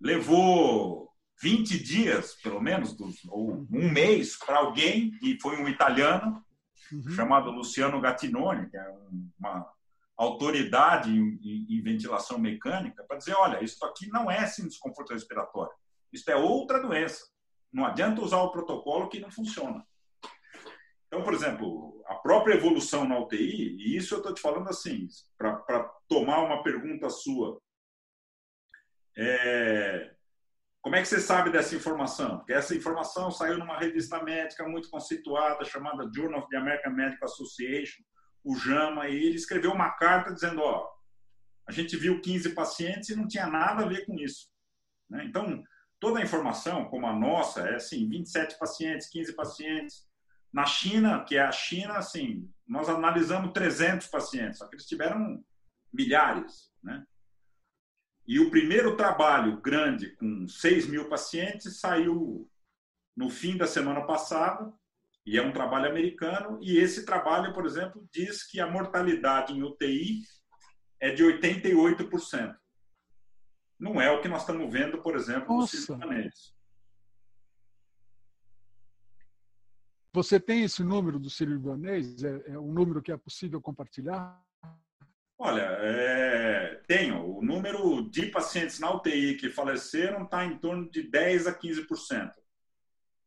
levou 20 dias, pelo menos, ou um mês, para alguém, e foi um italiano, uhum. chamado Luciano Gattinoni, que é uma autoridade em, em, em ventilação mecânica, para dizer: olha, isso aqui não é síndrome de desconforto respiratório, isso é outra doença. Não adianta usar o protocolo que não funciona. Então, por exemplo, a própria evolução na UTI, e isso eu estou te falando assim, para tomar uma pergunta sua. É, como é que você sabe dessa informação? Porque essa informação saiu numa revista médica muito conceituada, chamada Journal of the American Medical Association, o JAMA, e ele escreveu uma carta dizendo: ó, a gente viu 15 pacientes e não tinha nada a ver com isso. Né? Então, toda a informação, como a nossa, é assim: 27 pacientes, 15 pacientes, na China, que é a China, assim, nós analisamos 300 pacientes, só que eles tiveram milhares, né? E o primeiro trabalho grande com 6 mil pacientes saiu no fim da semana passada, e é um trabalho americano, e esse trabalho, por exemplo, diz que a mortalidade em UTI é de 88%. Não é o que nós estamos vendo, por exemplo, nos sírio-libanês. Você tem esse número do sírio-libanês? É, é um número que é possível compartilhar? Olha, é, tenho. O número de pacientes na UTI que faleceram está em torno de 10 a 15%.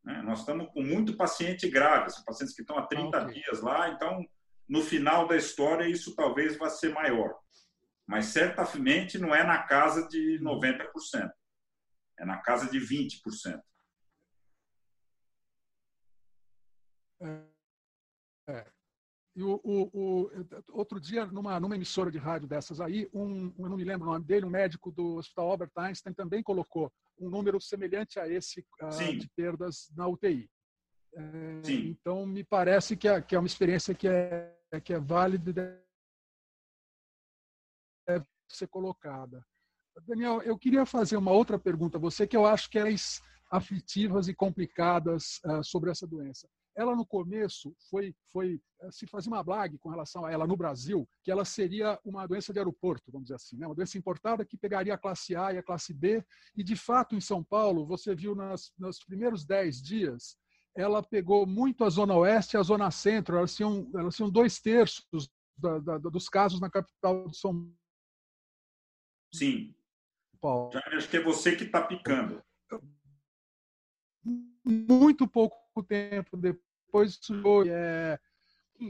Né? Nós estamos com muito paciente grave, são pacientes que estão há 30 ah, okay. dias lá, então no final da história isso talvez vá ser maior. Mas certamente não é na casa de 90%, é na casa de 20%. É, é. E o, o, o, outro dia, numa, numa emissora de rádio dessas aí, um, eu não me lembro o nome dele, um médico do Hospital Albert Einstein também colocou um número semelhante a esse uh, de perdas na UTI. É, então, me parece que é, que é uma experiência que é, que é válida e deve ser colocada. Daniel, eu queria fazer uma outra pergunta a você, que eu acho que é mais aflitivas e complicadas uh, sobre essa doença ela no começo foi, foi se fazia uma blague com relação a ela no Brasil, que ela seria uma doença de aeroporto, vamos dizer assim, né? uma doença importada que pegaria a classe A e a classe B. E, de fato, em São Paulo, você viu nas, nos primeiros 10 dias, ela pegou muito a Zona Oeste e a Zona Centro, elas tinham, elas tinham dois terços da, da, dos casos na capital de São Paulo. Sim. Paulo. Já acho que é você que está picando. Muito pouco tempo depois, é,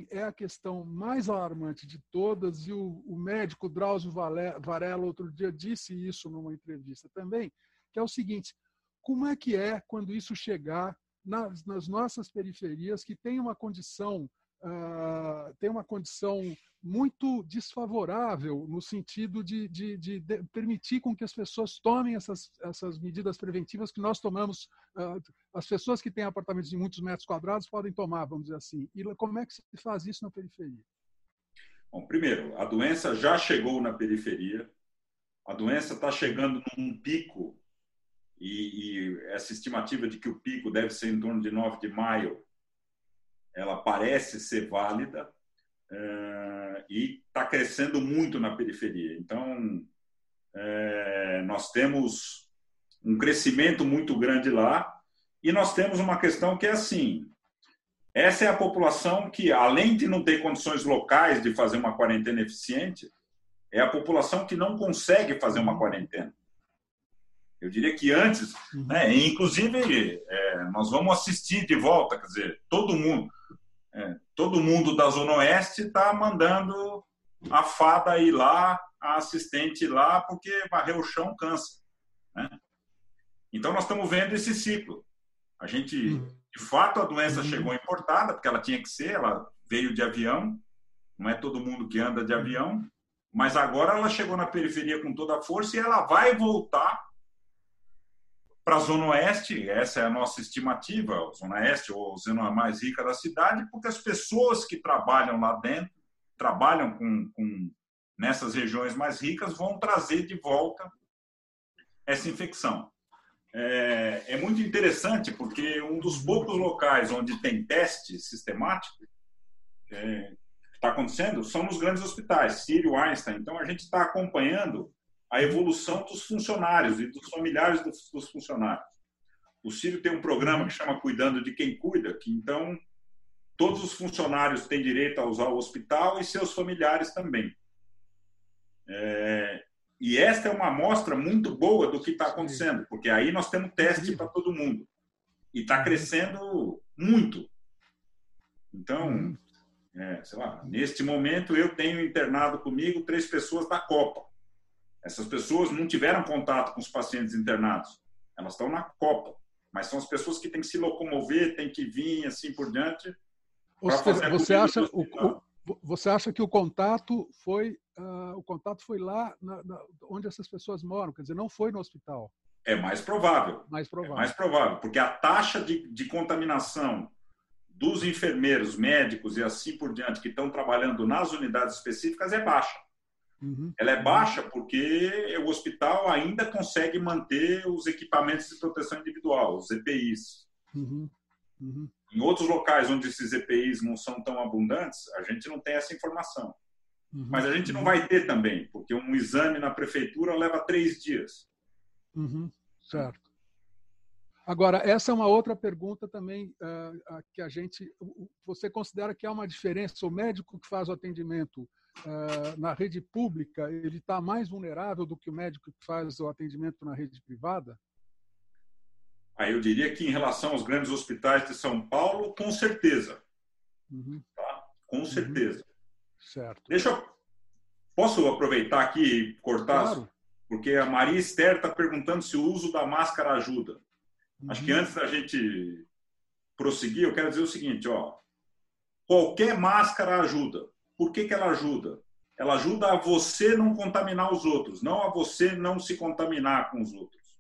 é a questão mais alarmante de todas, e o, o médico Drauzio Varela, outro dia, disse isso numa entrevista também, que é o seguinte: como é que é quando isso chegar nas, nas nossas periferias, que tem uma condição, uh, tem uma condição muito desfavorável no sentido de, de, de, de, permitir com que as pessoas tomem essas, essas medidas preventivas que nós tomamos. Uh, as pessoas que têm apartamentos de muitos metros quadrados podem tomar, vamos dizer assim. E como é que se faz isso na periferia? Bom, primeiro, a doença já chegou na periferia. A doença está chegando num pico e, e essa estimativa de que o pico deve ser em torno de 9 de maio, ela parece ser válida e está crescendo muito na periferia. Então, é, nós temos um crescimento muito grande lá e nós temos uma questão que é assim: essa é a população que, além de não ter condições locais de fazer uma quarentena eficiente, é a população que não consegue fazer uma quarentena. Eu diria que antes, uhum. né, inclusive, é, nós vamos assistir de volta, quer dizer, todo mundo. É, todo mundo da Zona Oeste está mandando a fada ir lá, a assistente ir lá, porque varrer o chão cansa. Né? Então, nós estamos vendo esse ciclo. A gente, uhum. de fato, a doença uhum. chegou importada, porque ela tinha que ser, ela veio de avião, não é todo mundo que anda de avião, mas agora ela chegou na periferia com toda a força e ela vai voltar para a Zona Oeste, essa é a nossa estimativa, a Zona Oeste ou zona mais rica da cidade, porque as pessoas que trabalham lá dentro, trabalham com, com nessas regiões mais ricas, vão trazer de volta essa infecção. É, é, muito interessante porque um dos poucos locais onde tem teste sistemático é, está acontecendo são nos grandes hospitais, Sírio, Einstein. Então a gente está acompanhando a evolução dos funcionários e dos familiares dos, dos funcionários. O Círio tem um programa que chama Cuidando de Quem Cuida, que então todos os funcionários têm direito a usar o hospital e seus familiares também. É, e esta é uma amostra muito boa do que está acontecendo, porque aí nós temos teste para todo mundo. E está crescendo muito. Então, é, sei lá, neste momento eu tenho internado comigo três pessoas da Copa. Essas pessoas não tiveram contato com os pacientes internados. Elas estão na Copa. Mas são as pessoas que têm que se locomover, têm que vir, assim por diante. Seja, você, acha, o, o, você acha que o contato foi uh, o contato foi lá na, na, onde essas pessoas moram, quer dizer, não foi no hospital? É mais provável. Mais provável. É mais provável, porque a taxa de, de contaminação dos enfermeiros, médicos e assim por diante que estão trabalhando nas unidades específicas é baixa. Uhum. Ela é baixa porque o hospital ainda consegue manter os equipamentos de proteção individual, os EPIs. Uhum. Uhum. Em outros locais onde esses EPIs não são tão abundantes, a gente não tem essa informação. Uhum. Mas a gente não vai ter também, porque um exame na prefeitura leva três dias. Uhum. Certo. Agora, essa é uma outra pergunta também uh, que a gente. Você considera que há uma diferença? O médico que faz o atendimento na rede pública, ele está mais vulnerável do que o médico que faz o atendimento na rede privada? Aí eu diria que em relação aos grandes hospitais de São Paulo, com certeza. Uhum. Tá? Com uhum. certeza. Uhum. Certo. Deixa eu... Posso aproveitar aqui e cortar? Claro. Porque a Maria Esther está perguntando se o uso da máscara ajuda. Uhum. Acho que uhum. antes da gente prosseguir, eu quero dizer o seguinte, ó. Qualquer máscara ajuda. Por que, que ela ajuda? Ela ajuda a você não contaminar os outros, não a você não se contaminar com os outros.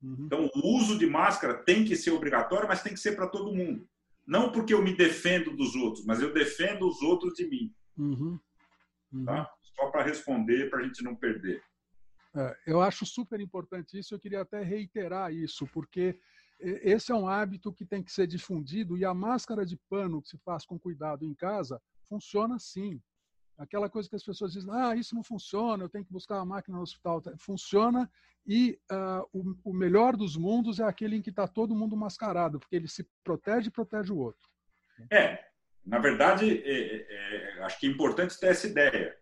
Uhum. Então, o uso de máscara tem que ser obrigatório, mas tem que ser para todo mundo. Não porque eu me defendo dos outros, mas eu defendo os outros de mim. Uhum. Uhum. Tá? Só para responder, para a gente não perder. É, eu acho super importante isso. Eu queria até reiterar isso, porque esse é um hábito que tem que ser difundido e a máscara de pano que se faz com cuidado em casa funciona sim. Aquela coisa que as pessoas dizem, ah, isso não funciona, eu tenho que buscar a máquina no hospital. Funciona e uh, o, o, melhor dos mundos é aquele em que está todo mundo mascarado, porque ele se protege e protege o outro. É, na verdade, é, é, é acho que é importante ter essa ideia.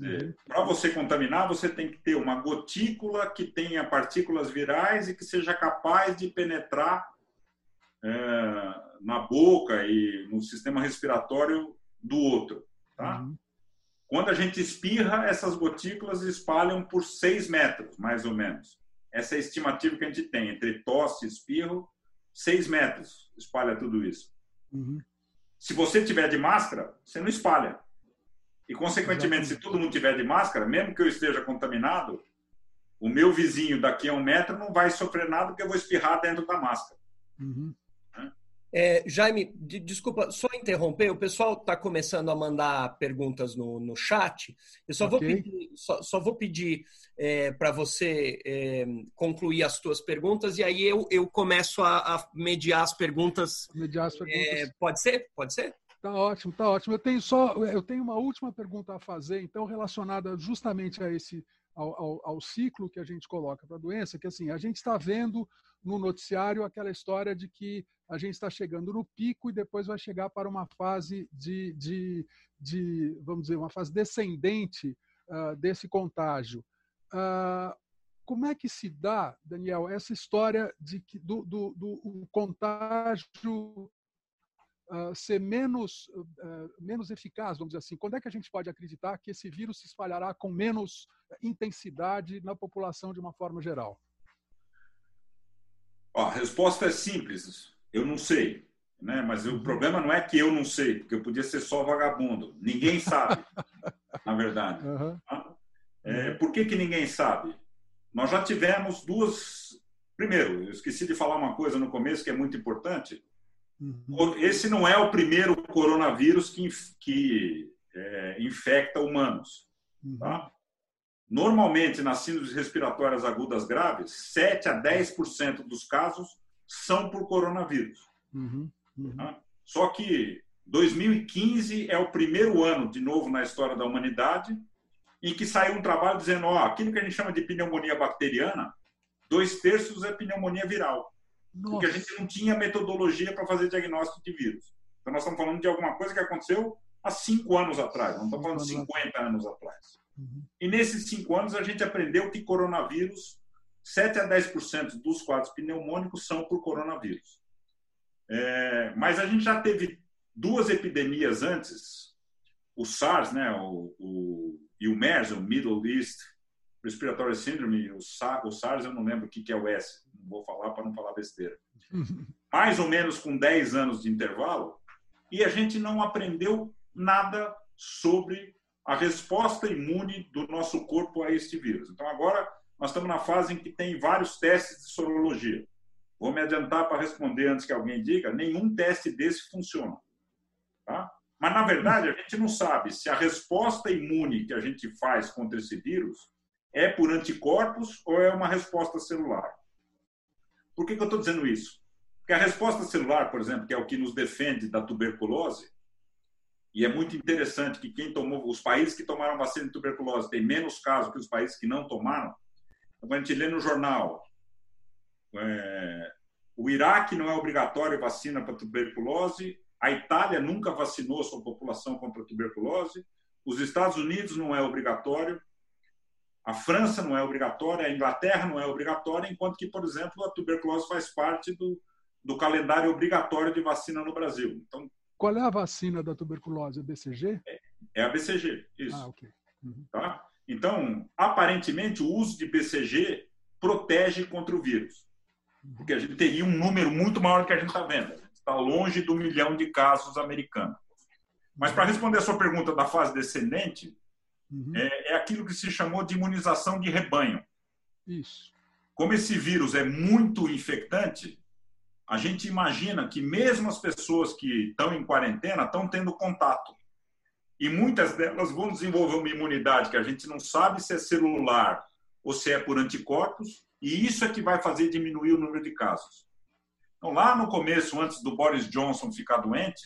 Uhum. Para você contaminar, você tem que ter uma gotícula que tenha partículas virais e que seja capaz de penetrar é, na boca e no sistema respiratório do outro. Tá? Uhum. Quando a gente espirra, essas gotículas espalham por 6 metros, mais ou menos. Essa é a estimativa que a gente tem. Entre tosse e espirro, 6 metros espalha tudo isso. Uhum. Se você tiver de máscara, você não espalha. E, consequentemente, Exatamente. se todo mundo tiver de máscara, mesmo que eu esteja contaminado, o meu vizinho daqui a um metro não vai sofrer nada porque eu vou espirrar dentro da máscara. Uhum. É, Jaime, de, desculpa, só interromper, o pessoal está começando a mandar perguntas no, no chat. Eu só okay. vou pedir, só, só vou pedir é, para você é, concluir as suas perguntas e aí eu, eu começo a, a mediar as perguntas. Mediar as perguntas. É, pode ser? Pode ser? Tá ótimo, tá ótimo. Eu tenho só, eu tenho uma última pergunta a fazer, então relacionada justamente a esse ao, ao, ao ciclo que a gente coloca para a doença, que assim a gente está vendo no noticiário aquela história de que a gente está chegando no pico e depois vai chegar para uma fase de, de, de vamos dizer, uma fase descendente uh, desse contágio. Uh, como é que se dá, Daniel, essa história de que do, do, do contágio uh, ser menos, menos eficaz, vamos dizer assim? Quando é que a gente pode acreditar que esse vírus se espalhará com menos intensidade na população de uma forma geral? A resposta é simples. Eu não sei. Né? Mas o problema não é que eu não sei, porque eu podia ser só vagabundo. Ninguém sabe, *laughs* na verdade. Uhum. É, por que, que ninguém sabe? Nós já tivemos duas. Primeiro, eu esqueci de falar uma coisa no começo que é muito importante. Uhum. Esse não é o primeiro coronavírus que, que é, infecta humanos. Uhum. Tá? Normalmente, nas síndromes respiratórias agudas graves, 7 a 10% dos casos são por coronavírus. Uhum, uhum. Tá? Só que 2015 é o primeiro ano, de novo, na história da humanidade, em que saiu um trabalho dizendo: ó, aquilo que a gente chama de pneumonia bacteriana, dois terços é pneumonia viral. Nossa. Porque a gente não tinha metodologia para fazer diagnóstico de vírus. Então, nós estamos falando de alguma coisa que aconteceu há cinco anos atrás, não estamos falando de 50 anos atrás. Uhum. E nesses cinco anos a gente aprendeu que coronavírus, 7 a 10% dos quadros pneumônicos são por coronavírus. É, mas a gente já teve duas epidemias antes, o SARS, né, o, o, e o MERS, o Middle East Respiratory Syndrome, o, o SARS eu não lembro o que, que é o S, não vou falar para não falar besteira. *laughs* Mais ou menos com 10 anos de intervalo, e a gente não aprendeu nada sobre a resposta imune do nosso corpo a este vírus. Então, agora nós estamos na fase em que tem vários testes de sorologia. Vou me adiantar para responder antes que alguém diga: nenhum teste desse funciona. Tá? Mas, na verdade, a gente não sabe se a resposta imune que a gente faz contra esse vírus é por anticorpos ou é uma resposta celular. Por que, que eu estou dizendo isso? Porque a resposta celular, por exemplo, que é o que nos defende da tuberculose, e é muito interessante que quem tomou, os países que tomaram vacina de tuberculose têm menos casos que os países que não tomaram. Então, a gente lê no jornal, é, o Iraque não é obrigatório vacina para tuberculose, a Itália nunca vacinou sua população contra tuberculose, os Estados Unidos não é obrigatório, a França não é obrigatória, a Inglaterra não é obrigatória, enquanto que, por exemplo, a tuberculose faz parte do, do calendário obrigatório de vacina no Brasil. Então, qual é a vacina da tuberculose? A BCG? É, é a BCG, isso. Ah, ok. Uhum. Tá? Então, aparentemente, o uso de BCG protege contra o vírus. Porque a gente teria um número muito maior que a gente está vendo. Está longe do milhão de casos americanos. Mas, para responder a sua pergunta da fase descendente, uhum. é, é aquilo que se chamou de imunização de rebanho. Isso. Como esse vírus é muito infectante, a gente imagina que mesmo as pessoas que estão em quarentena estão tendo contato. E muitas delas vão desenvolver uma imunidade que a gente não sabe se é celular ou se é por anticorpos, e isso é que vai fazer diminuir o número de casos. Então, lá no começo, antes do Boris Johnson ficar doente,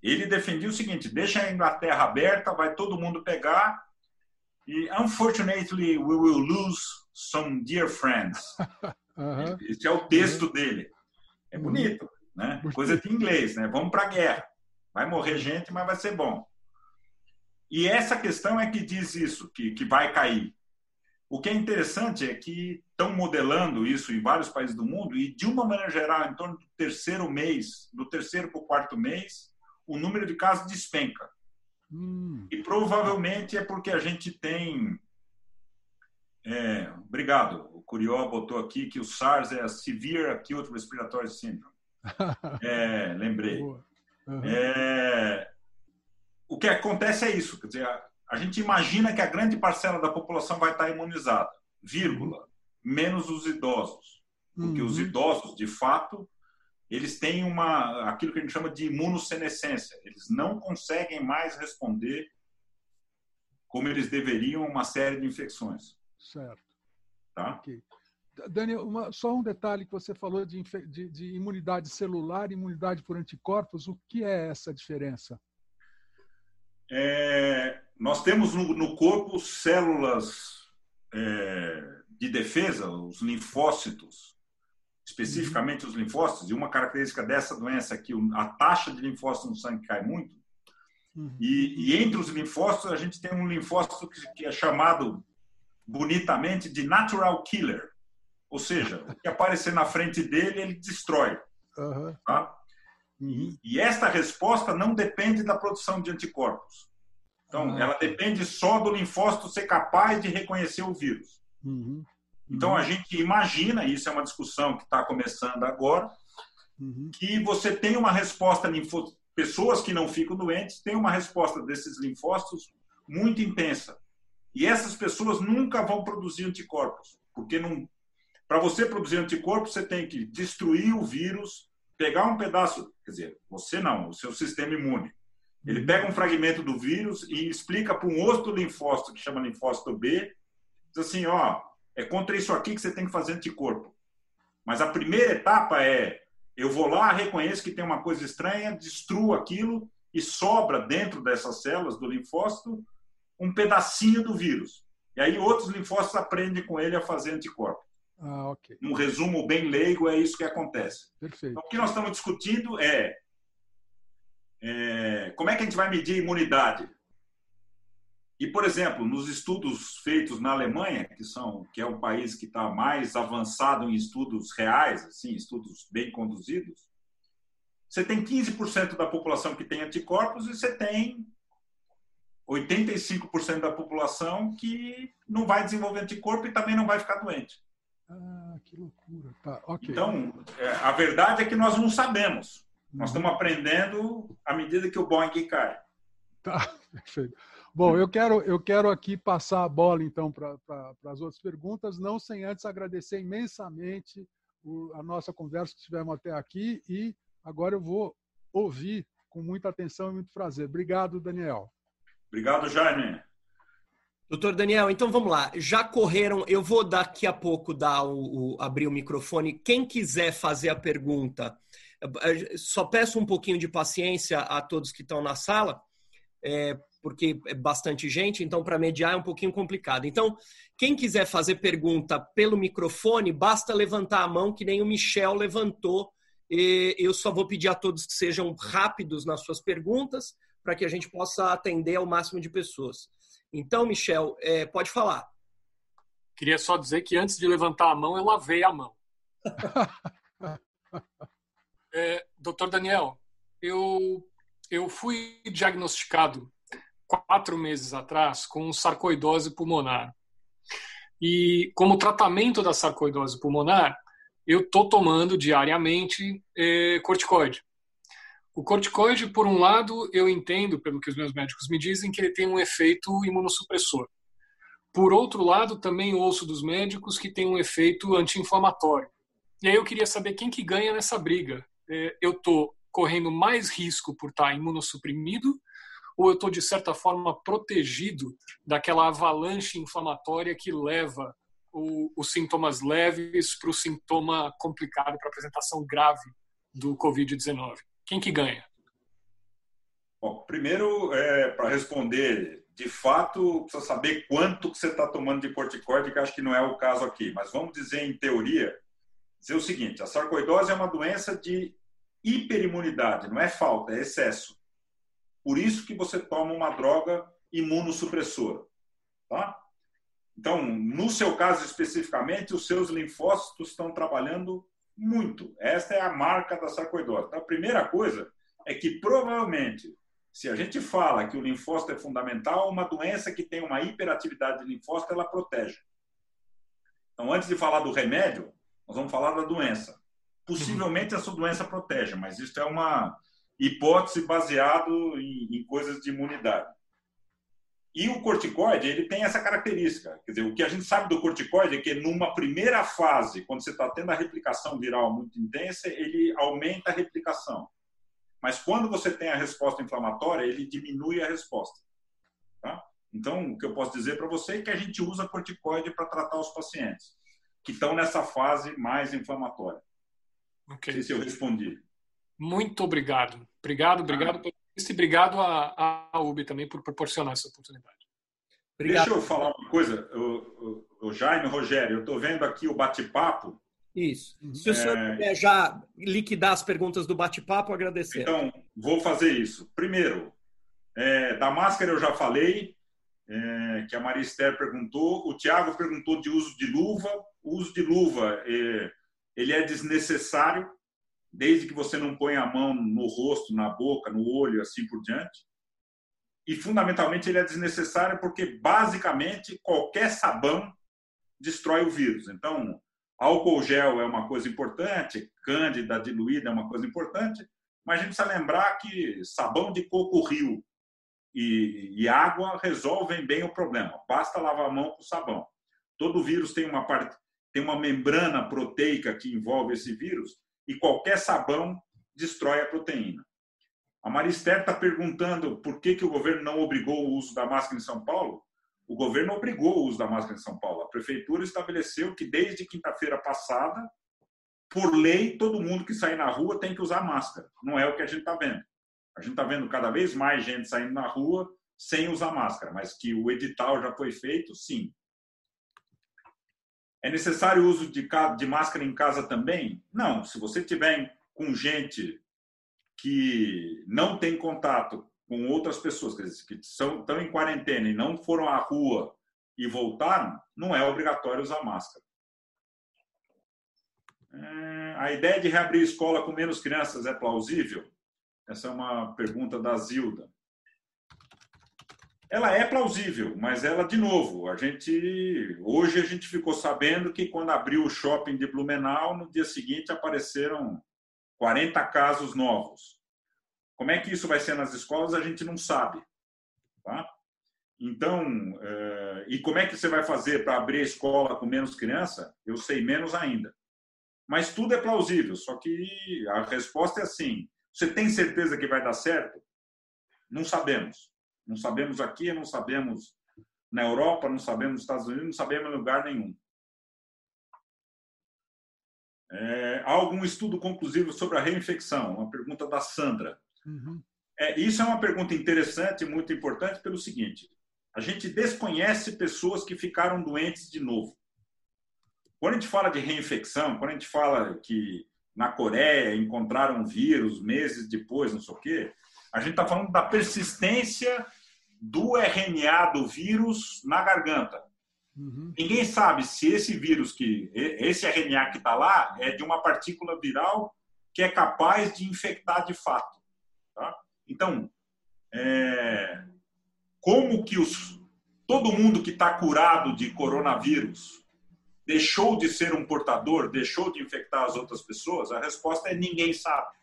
ele defendia o seguinte: deixa a Inglaterra aberta, vai todo mundo pegar, e unfortunately we will lose some dear friends. *laughs* Uhum. Esse é o texto uhum. dele. É bonito, né? Coisa de inglês, né? Vamos para a guerra. Vai morrer gente, mas vai ser bom. E essa questão é que diz isso, que, que vai cair. O que é interessante é que estão modelando isso em vários países do mundo e, de uma maneira geral, em torno do terceiro mês, do terceiro para o quarto mês, o número de casos despenca. Hum. E provavelmente é porque a gente tem. É, obrigado. Curió botou aqui que o SARS é a Severe Acute Respiratory Syndrome. *laughs* É, lembrei. Uhum. É, o que acontece é isso, quer dizer, a gente imagina que a grande parcela da população vai estar imunizada, vírgula, menos os idosos. Porque uhum. os idosos, de fato, eles têm uma aquilo que a gente chama de imunossenescência. Eles não conseguem mais responder como eles deveriam a uma série de infecções. Certo. Tá? Okay. Daniel, uma, só um detalhe que você falou de, de, de imunidade celular e imunidade por anticorpos. O que é essa diferença? É, nós temos no, no corpo células é, de defesa, os linfócitos, especificamente os linfócitos, e uma característica dessa doença é que a taxa de linfócitos no sangue cai muito. Uhum. E, e, entre os linfócitos, a gente tem um linfócito que, que é chamado bonitamente de natural killer. Ou seja, o que aparecer na frente dele, ele destrói. Uhum. Tá? Uhum. E esta resposta não depende da produção de anticorpos. Então, ah. ela depende só do linfócito ser capaz de reconhecer o vírus. Uhum. Então, a gente imagina, isso é uma discussão que está começando agora, uhum. que você tem uma resposta linfo... pessoas que não ficam doentes têm uma resposta desses linfócitos muito intensa. E essas pessoas nunca vão produzir anticorpos, porque não para você produzir anticorpos, você tem que destruir o vírus, pegar um pedaço, quer dizer, você não, o seu sistema imune. Ele pega um fragmento do vírus e explica para um outro linfócito, que chama linfócito B, diz assim, ó, é contra isso aqui que você tem que fazer anticorpo. Mas a primeira etapa é, eu vou lá, reconheço que tem uma coisa estranha, destruo aquilo e sobra dentro dessas células do linfócito um pedacinho do vírus. E aí outros linfócitos aprendem com ele a fazer anticorpo. Ah, okay. Um resumo bem leigo, é isso que acontece. Perfeito. Então, o que nós estamos discutindo é, é como é que a gente vai medir imunidade. E, por exemplo, nos estudos feitos na Alemanha, que são que é o país que está mais avançado em estudos reais, assim, estudos bem conduzidos, você tem 15% da população que tem anticorpos e você tem 85% da população que não vai desenvolver anticorpo e também não vai ficar doente. Ah, que loucura. Tá, okay. Então, é, a verdade é que nós não sabemos. Nós uhum. estamos aprendendo à medida que o Boeing cai. Tá, *laughs* perfeito. Bom, eu quero, eu quero aqui passar a bola, então, para as outras perguntas, não sem antes agradecer imensamente o, a nossa conversa que tivemos até aqui e agora eu vou ouvir com muita atenção e muito prazer. Obrigado, Daniel. Obrigado, Jaime. Doutor Daniel, então vamos lá. Já correram, eu vou daqui a pouco dar o, o, abrir o microfone. Quem quiser fazer a pergunta, só peço um pouquinho de paciência a todos que estão na sala, é, porque é bastante gente, então para mediar é um pouquinho complicado. Então, quem quiser fazer pergunta pelo microfone, basta levantar a mão, que nem o Michel levantou. Eu só vou pedir a todos que sejam rápidos nas suas perguntas, para que a gente possa atender ao máximo de pessoas. Então, Michel, é, pode falar. Queria só dizer que antes de levantar a mão, eu lavei a mão. *laughs* é, doutor Daniel, eu, eu fui diagnosticado quatro meses atrás com sarcoidose pulmonar. E como tratamento da sarcoidose pulmonar, eu estou tomando diariamente é, corticoide. O corticoide, por um lado, eu entendo, pelo que os meus médicos me dizem, que ele tem um efeito imunossupressor. Por outro lado, também ouço dos médicos que tem um efeito anti-inflamatório. E aí eu queria saber quem que ganha nessa briga. É, eu estou correndo mais risco por estar imunossuprimido ou eu estou, de certa forma, protegido daquela avalanche inflamatória que leva os sintomas leves para o sintoma complicado, para a apresentação grave do Covid-19? Quem que ganha? Bom, primeiro, é, para responder, de fato, precisa saber quanto que você está tomando de corticoide, que acho que não é o caso aqui. Mas vamos dizer, em teoria, dizer o seguinte, a sarcoidose é uma doença de hiperimunidade, não é falta, é excesso. Por isso que você toma uma droga imunossupressora. Tá? Então, no seu caso especificamente, os seus linfócitos estão trabalhando muito. Esta é a marca da sarcoidose. Então, a primeira coisa é que provavelmente, se a gente fala que o linfócito é fundamental, uma doença que tem uma hiperatividade de linfócito, ela protege. Então, antes de falar do remédio, nós vamos falar da doença. Possivelmente essa doença protege, mas isso é uma hipótese baseada em, em coisas de imunidade. E o corticoide, ele tem essa característica. Quer dizer, o que a gente sabe do corticoide é que numa primeira fase, quando você está tendo a replicação viral muito intensa, ele aumenta a replicação. Mas quando você tem a resposta inflamatória, ele diminui a resposta. Tá? Então, o que eu posso dizer para você é que a gente usa corticoide para tratar os pacientes que estão nessa fase mais inflamatória. Okay. Não sei se eu respondi. Muito obrigado. Obrigado, obrigado ah. E obrigado à, à UB também por proporcionar essa oportunidade. Obrigado. Deixa eu falar uma coisa, o, o, o Jaime, Rogério, eu estou vendo aqui o bate-papo. Isso. Uhum. Se o senhor é... puder já liquidar as perguntas do bate-papo, agradecer. Então, vou fazer isso. Primeiro, é, da máscara eu já falei, é, que a Maria Esther perguntou. O Tiago perguntou de uso de luva. O uso de luva é, ele é desnecessário desde que você não ponha a mão no rosto, na boca, no olho, assim por diante. E fundamentalmente ele é desnecessário porque basicamente qualquer sabão destrói o vírus. Então, álcool gel é uma coisa importante, cândida diluída é uma coisa importante, mas a gente precisa lembrar que sabão de coco rio e, e água resolvem bem o problema. Basta lavar a mão com sabão. Todo vírus tem uma parte, tem uma membrana proteica que envolve esse vírus e qualquer sabão destrói a proteína. A Marister está perguntando por que, que o governo não obrigou o uso da máscara em São Paulo. O governo obrigou o uso da máscara em São Paulo. A prefeitura estabeleceu que desde quinta-feira passada, por lei, todo mundo que sair na rua tem que usar máscara. Não é o que a gente está vendo. A gente está vendo cada vez mais gente saindo na rua sem usar máscara, mas que o edital já foi feito, sim. É necessário o uso de, de máscara em casa também? Não. Se você tiver com gente que não tem contato com outras pessoas, quer dizer, que são, estão em quarentena e não foram à rua e voltaram, não é obrigatório usar máscara. É, a ideia de reabrir escola com menos crianças é plausível? Essa é uma pergunta da Zilda ela é plausível, mas ela, de novo, a gente hoje a gente ficou sabendo que quando abriu o shopping de Blumenau, no dia seguinte apareceram 40 casos novos. Como é que isso vai ser nas escolas, a gente não sabe. Tá? Então, é, e como é que você vai fazer para abrir a escola com menos criança? Eu sei menos ainda. Mas tudo é plausível, só que a resposta é assim: você tem certeza que vai dar certo? Não sabemos. Não sabemos aqui, não sabemos na Europa, não sabemos nos Estados Unidos, não sabemos em lugar nenhum. É, há algum estudo conclusivo sobre a reinfecção? Uma pergunta da Sandra. Uhum. É, isso é uma pergunta interessante, muito importante, pelo seguinte: a gente desconhece pessoas que ficaram doentes de novo. Quando a gente fala de reinfecção, quando a gente fala que na Coreia encontraram vírus meses depois, não sei o quê, a gente está falando da persistência do RNA do vírus na garganta. Uhum. Ninguém sabe se esse vírus que esse RNA que está lá é de uma partícula viral que é capaz de infectar de fato. Tá? Então, é, como que os, todo mundo que está curado de coronavírus deixou de ser um portador, deixou de infectar as outras pessoas? A resposta é ninguém sabe.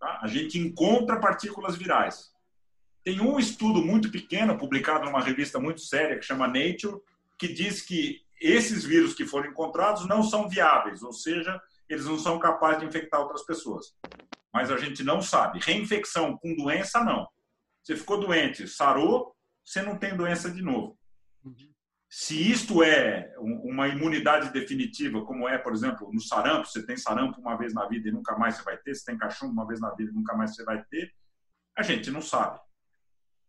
Tá? A gente encontra partículas virais. Tem um estudo muito pequeno, publicado numa revista muito séria, que chama Nature, que diz que esses vírus que foram encontrados não são viáveis, ou seja, eles não são capazes de infectar outras pessoas. Mas a gente não sabe. Reinfecção com doença, não. Você ficou doente, sarou, você não tem doença de novo. Se isto é uma imunidade definitiva, como é, por exemplo, no sarampo, você tem sarampo uma vez na vida e nunca mais você vai ter, você tem cachumba uma vez na vida e nunca mais você vai ter, a gente não sabe.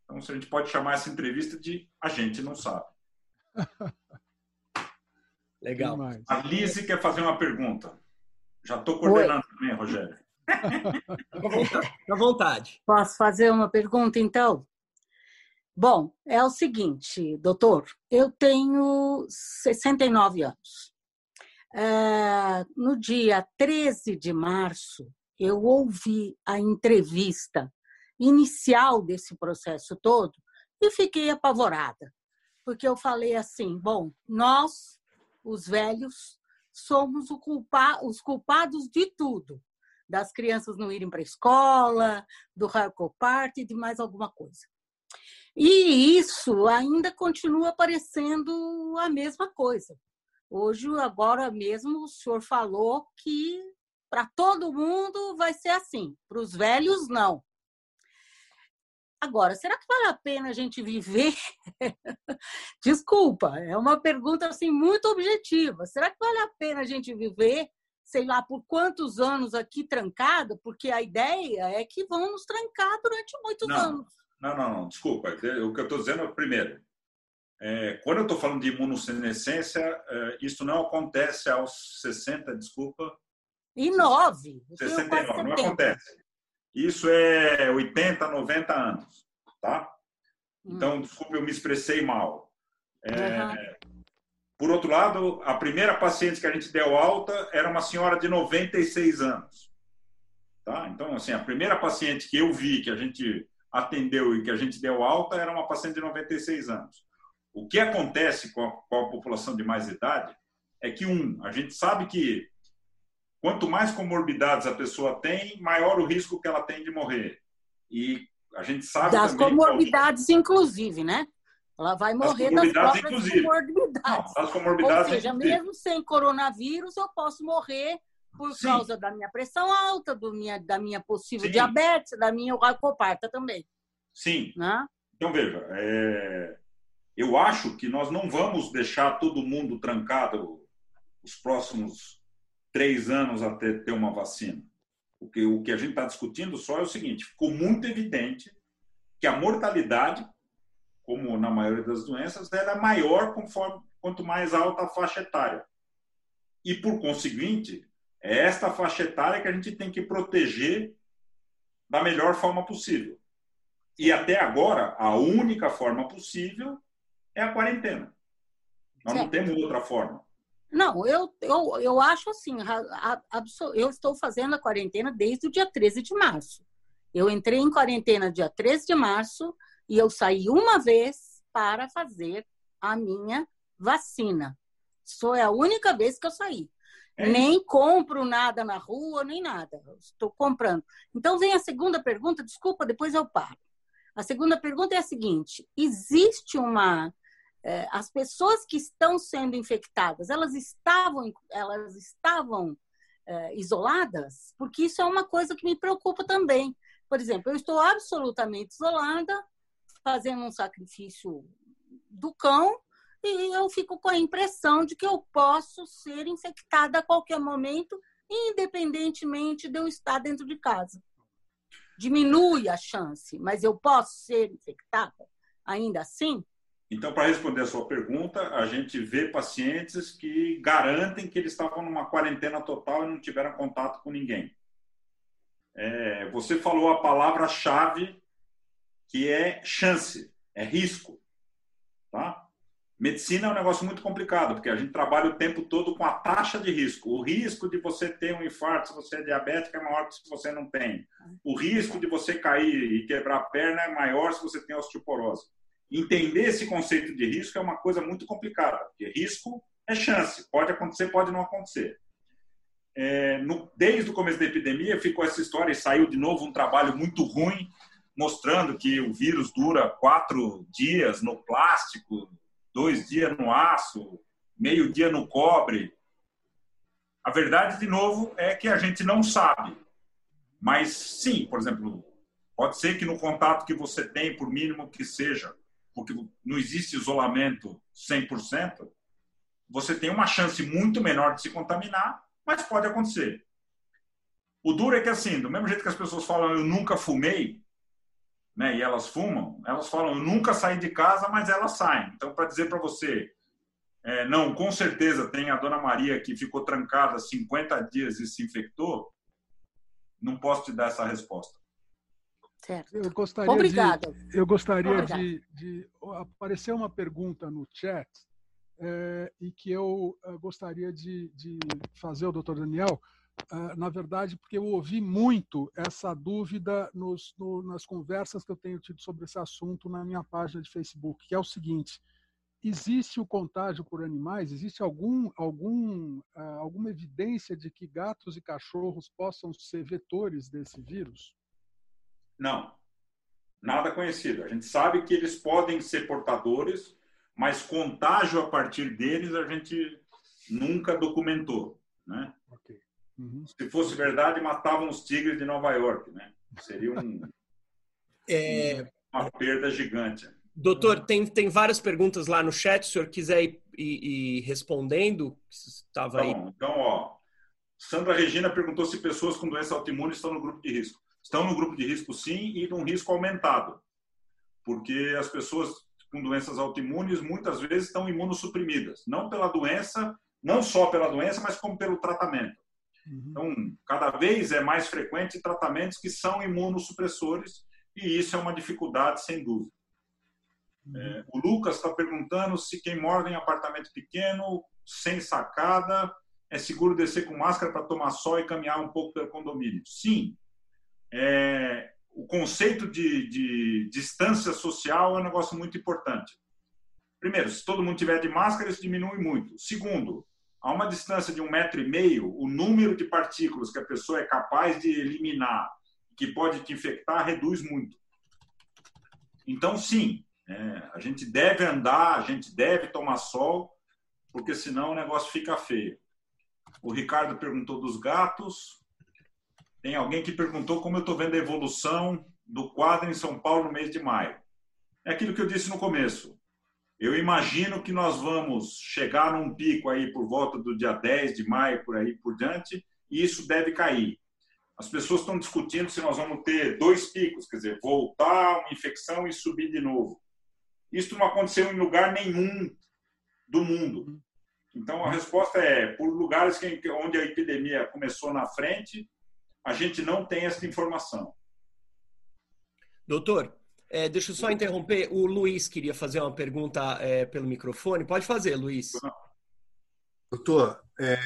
Então, a gente pode chamar essa entrevista de A gente não sabe. *laughs* Legal. A Lise quer fazer uma pergunta. Já estou coordenando Oi. também, Rogério. Fique à vontade. Posso fazer uma pergunta, então? Bom, é o seguinte, doutor, eu tenho 69 anos. É, no dia 13 de março, eu ouvi a entrevista inicial desse processo todo e fiquei apavorada, porque eu falei assim: bom, nós, os velhos, somos culpa os culpados de tudo, das crianças não irem para a escola, do hardcore party e de mais alguma coisa. E isso ainda continua aparecendo a mesma coisa. Hoje, agora mesmo, o senhor falou que para todo mundo vai ser assim, para os velhos, não. Agora, será que vale a pena a gente viver? *laughs* Desculpa, é uma pergunta assim muito objetiva. Será que vale a pena a gente viver, sei lá, por quantos anos aqui trancado? Porque a ideia é que vão nos trancar durante muitos não, anos. Não, não, não, desculpa. O que eu estou dizendo é, primeiro, é, quando eu estou falando de imunossenescência, é, isso não acontece aos 60, desculpa. E 9. 69, não acontece. Isso é 80, 90 anos, tá? Então, hum. desculpa, eu me expressei mal. É, uhum. Por outro lado, a primeira paciente que a gente deu alta era uma senhora de 96 anos. Tá? Então, assim, a primeira paciente que eu vi, que a gente atendeu e que a gente deu alta, era uma paciente de 96 anos. O que acontece com a, com a população de mais idade é que, um, a gente sabe que Quanto mais comorbidades a pessoa tem, maior o risco que ela tem de morrer. E a gente sabe das comorbidades, que... inclusive, né? Ela vai morrer das, das próprias inclusive. comorbidades. Não, comorbidades. Ou seja, inclusive. mesmo sem coronavírus, eu posso morrer por Sim. causa da minha pressão alta, do minha, da minha possível Sim. diabetes, da minha racoparta também. Sim. Né? Então, veja, é... eu acho que nós não vamos deixar todo mundo trancado os próximos três anos até ter uma vacina. Porque o que a gente está discutindo só é o seguinte: ficou muito evidente que a mortalidade, como na maioria das doenças, era maior conforme quanto mais alta a faixa etária. E, por conseguinte, é esta faixa etária que a gente tem que proteger da melhor forma possível. E até agora, a única forma possível é a quarentena. Nós não temos outra forma. Não, eu, eu, eu acho assim, eu estou fazendo a quarentena desde o dia 13 de março. Eu entrei em quarentena dia 13 de março e eu saí uma vez para fazer a minha vacina. Só é a única vez que eu saí. É. Nem compro nada na rua, nem nada. Estou comprando. Então vem a segunda pergunta, desculpa, depois eu paro. A segunda pergunta é a seguinte: existe uma as pessoas que estão sendo infectadas, elas estavam, elas estavam é, isoladas? Porque isso é uma coisa que me preocupa também. Por exemplo, eu estou absolutamente isolada, fazendo um sacrifício do cão, e eu fico com a impressão de que eu posso ser infectada a qualquer momento, independentemente de eu estar dentro de casa. Diminui a chance, mas eu posso ser infectada ainda assim? Então, para responder a sua pergunta, a gente vê pacientes que garantem que eles estavam numa quarentena total e não tiveram contato com ninguém. É, você falou a palavra-chave que é chance, é risco. Tá? Medicina é um negócio muito complicado, porque a gente trabalha o tempo todo com a taxa de risco. O risco de você ter um infarto se você é diabético é maior que se você não tem. O risco de você cair e quebrar a perna é maior se você tem osteoporose entender esse conceito de risco é uma coisa muito complicada, porque risco é chance, pode acontecer, pode não acontecer. É, no, desde o começo da epidemia ficou essa história e saiu de novo um trabalho muito ruim mostrando que o vírus dura quatro dias no plástico, dois dias no aço, meio dia no cobre. A verdade, de novo, é que a gente não sabe. Mas sim, por exemplo, pode ser que no contato que você tem, por mínimo que seja, porque não existe isolamento 100%, você tem uma chance muito menor de se contaminar, mas pode acontecer. O duro é que, assim, do mesmo jeito que as pessoas falam eu nunca fumei, né, e elas fumam, elas falam eu nunca saí de casa, mas elas saem. Então, para dizer para você, é, não, com certeza tem a dona Maria que ficou trancada 50 dias e se infectou, não posso te dar essa resposta. Certo. Eu gostaria Obrigada. De, eu gostaria de, de, aparecer uma pergunta no chat é, e que eu uh, gostaria de, de, fazer ao doutor Daniel, uh, na verdade, porque eu ouvi muito essa dúvida nos, no, nas conversas que eu tenho tido sobre esse assunto na minha página de Facebook, que é o seguinte: existe o contágio por animais? Existe algum, algum, alguma evidência de que gatos e cachorros possam ser vetores desse vírus? Não, nada conhecido. A gente sabe que eles podem ser portadores, mas contágio a partir deles a gente nunca documentou, né? Okay. Uhum. Se fosse verdade, matavam os tigres de Nova York, né? Seria um, é... uma perda gigante. Doutor, tem, tem várias perguntas lá no chat, se o senhor quiser ir, ir, ir respondendo, estava tá aí. Então, ó, Sandra Regina perguntou se pessoas com doença autoimune estão no grupo de risco. Estão no grupo de risco, sim, e num risco aumentado, porque as pessoas com doenças autoimunes muitas vezes estão imunossuprimidas, não pela doença, não só pela doença, mas como pelo tratamento. Uhum. Então, cada vez é mais frequente tratamentos que são imunossupressores, e isso é uma dificuldade, sem dúvida. Uhum. É, o Lucas está perguntando se quem mora em apartamento pequeno, sem sacada, é seguro descer com máscara para tomar sol e caminhar um pouco pelo condomínio. Sim. É, o conceito de, de distância social é um negócio muito importante. Primeiro, se todo mundo tiver de máscara, isso diminui muito. Segundo, a uma distância de um metro e meio, o número de partículas que a pessoa é capaz de eliminar, que pode te infectar, reduz muito. Então, sim, é, a gente deve andar, a gente deve tomar sol, porque senão o negócio fica feio. O Ricardo perguntou dos gatos. Tem alguém que perguntou como eu estou vendo a evolução do quadro em São Paulo no mês de maio. É aquilo que eu disse no começo. Eu imagino que nós vamos chegar num pico aí por volta do dia 10 de maio, por aí por diante, e isso deve cair. As pessoas estão discutindo se nós vamos ter dois picos, quer dizer, voltar uma infecção e subir de novo. Isso não aconteceu em lugar nenhum do mundo. Então, a resposta é: por lugares que, onde a epidemia começou na frente, a gente não tem essa informação. Doutor, é, deixa eu só interromper. O Luiz queria fazer uma pergunta é, pelo microfone. Pode fazer, Luiz. Doutor, é,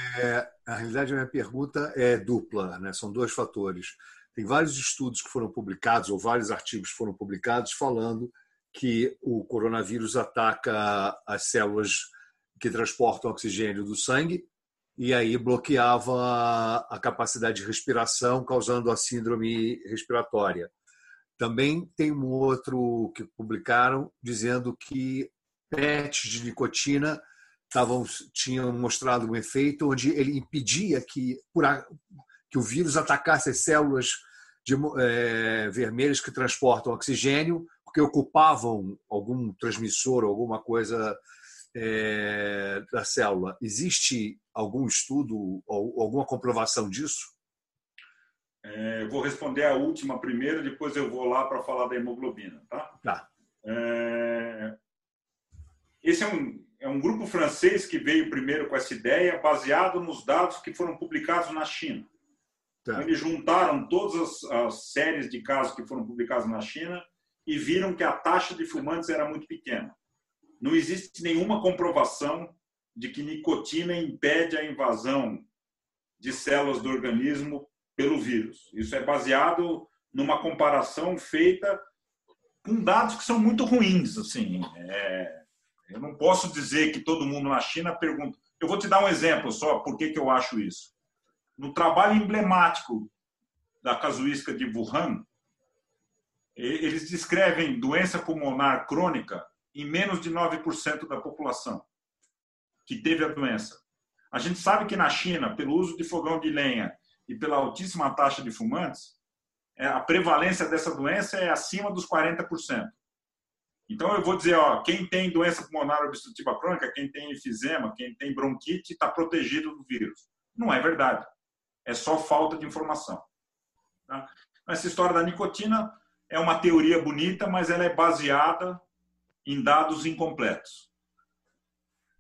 a realidade a minha pergunta é dupla, né? são dois fatores. Tem vários estudos que foram publicados, ou vários artigos que foram publicados, falando que o coronavírus ataca as células que transportam oxigênio do sangue e aí bloqueava a capacidade de respiração, causando a síndrome respiratória. Também tem um outro que publicaram dizendo que PETs de nicotina tavam, tinham mostrado um efeito onde ele impedia que, que o vírus atacasse as células de, é, vermelhas que transportam oxigênio porque ocupavam algum transmissor, alguma coisa é, da célula. Existe algum estudo ou alguma comprovação disso? É, eu vou responder a última primeiro, depois eu vou lá para falar da hemoglobina, tá? Tá. É, esse é um, é um grupo francês que veio primeiro com essa ideia, baseado nos dados que foram publicados na China. Tá. Então, eles juntaram todas as, as séries de casos que foram publicados na China e viram que a taxa de fumantes era muito pequena. Não existe nenhuma comprovação de que nicotina impede a invasão de células do organismo pelo vírus. Isso é baseado numa comparação feita com dados que são muito ruins. Assim, é... eu não posso dizer que todo mundo na China pergunta. Eu vou te dar um exemplo só, por que, que eu acho isso. No trabalho emblemático da casuística de Wuhan, eles descrevem doença pulmonar crônica em menos de 9% da população que teve a doença. A gente sabe que na China, pelo uso de fogão de lenha e pela altíssima taxa de fumantes, é, a prevalência dessa doença é acima dos 40%. Então, eu vou dizer, ó, quem tem doença pulmonar obstrutiva crônica, quem tem enfisema, quem tem bronquite, está protegido do vírus. Não é verdade. É só falta de informação. Tá? Essa história da nicotina é uma teoria bonita, mas ela é baseada em dados incompletos.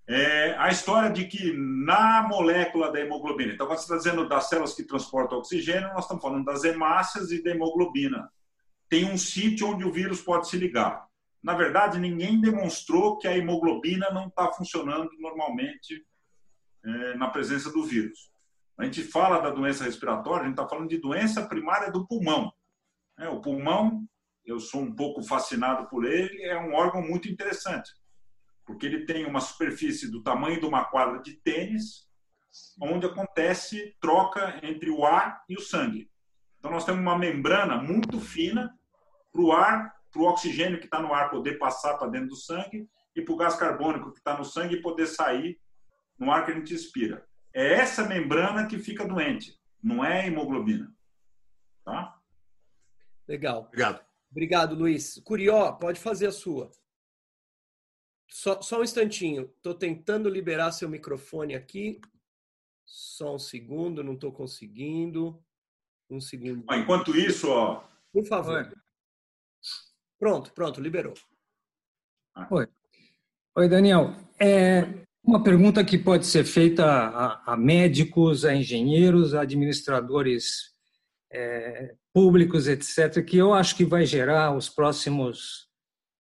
É a história de que na molécula da hemoglobina, então você está dizendo das células que transportam oxigênio, nós estamos falando das hemácias e da hemoglobina. Tem um sítio onde o vírus pode se ligar. Na verdade, ninguém demonstrou que a hemoglobina não está funcionando normalmente é, na presença do vírus. A gente fala da doença respiratória, a gente está falando de doença primária do pulmão. É, o pulmão, eu sou um pouco fascinado por ele, é um órgão muito interessante, porque ele tem uma superfície do tamanho de uma quadra de tênis, onde acontece troca entre o ar e o sangue. Então, nós temos uma membrana muito fina para o ar, para o oxigênio que está no ar poder passar para dentro do sangue e para o gás carbônico que está no sangue poder sair no ar que a gente expira. É essa membrana que fica doente, não é a hemoglobina. Tá? Legal. Obrigado. Obrigado, Luiz. Curió, pode fazer a sua. Só, só um instantinho. Estou tentando liberar seu microfone aqui. Só um segundo, não estou conseguindo. Um segundo. Enquanto isso, ó. Por favor. Oi. Pronto, pronto, liberou. Oi. Oi, Daniel. É, uma pergunta que pode ser feita a, a médicos, a engenheiros, a administradores é, públicos, etc., que eu acho que vai gerar os próximos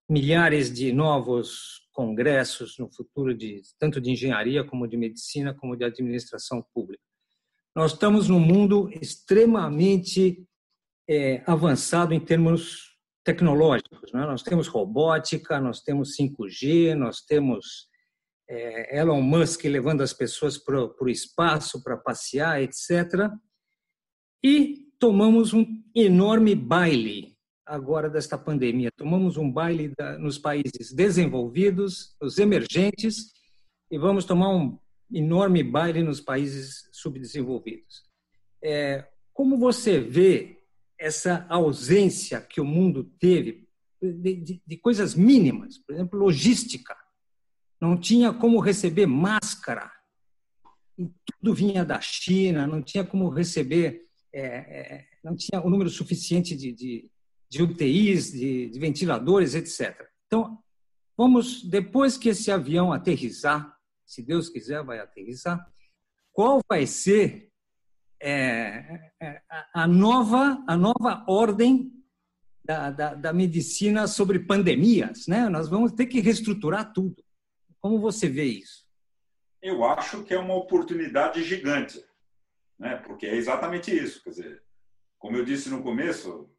milhares de novos congressos no futuro, de, tanto de engenharia, como de medicina, como de administração pública. Nós estamos num mundo extremamente é, avançado em termos tecnológicos. Né? Nós temos robótica, nós temos 5G, nós temos é, Elon Musk levando as pessoas para o espaço para passear, etc. E tomamos um enorme baile agora desta pandemia. Tomamos um baile da, nos países desenvolvidos, nos emergentes, e vamos tomar um enorme baile nos países subdesenvolvidos. É, como você vê essa ausência que o mundo teve de, de, de coisas mínimas, por exemplo, logística? não tinha como receber máscara, tudo vinha da China, não tinha como receber, é, é, não tinha o número suficiente de, de, de UTIs, de, de, ventiladores, etc. Então, vamos, depois que esse avião aterrissar, se Deus quiser, vai aterrissar, qual vai ser é, é a, nova, a nova ordem da, da, da medicina sobre pandemias? Né? Nós vamos ter que reestruturar tudo. Como você vê isso? Eu acho que é uma oportunidade gigante, né? porque é exatamente isso. Quer dizer, como eu disse no começo,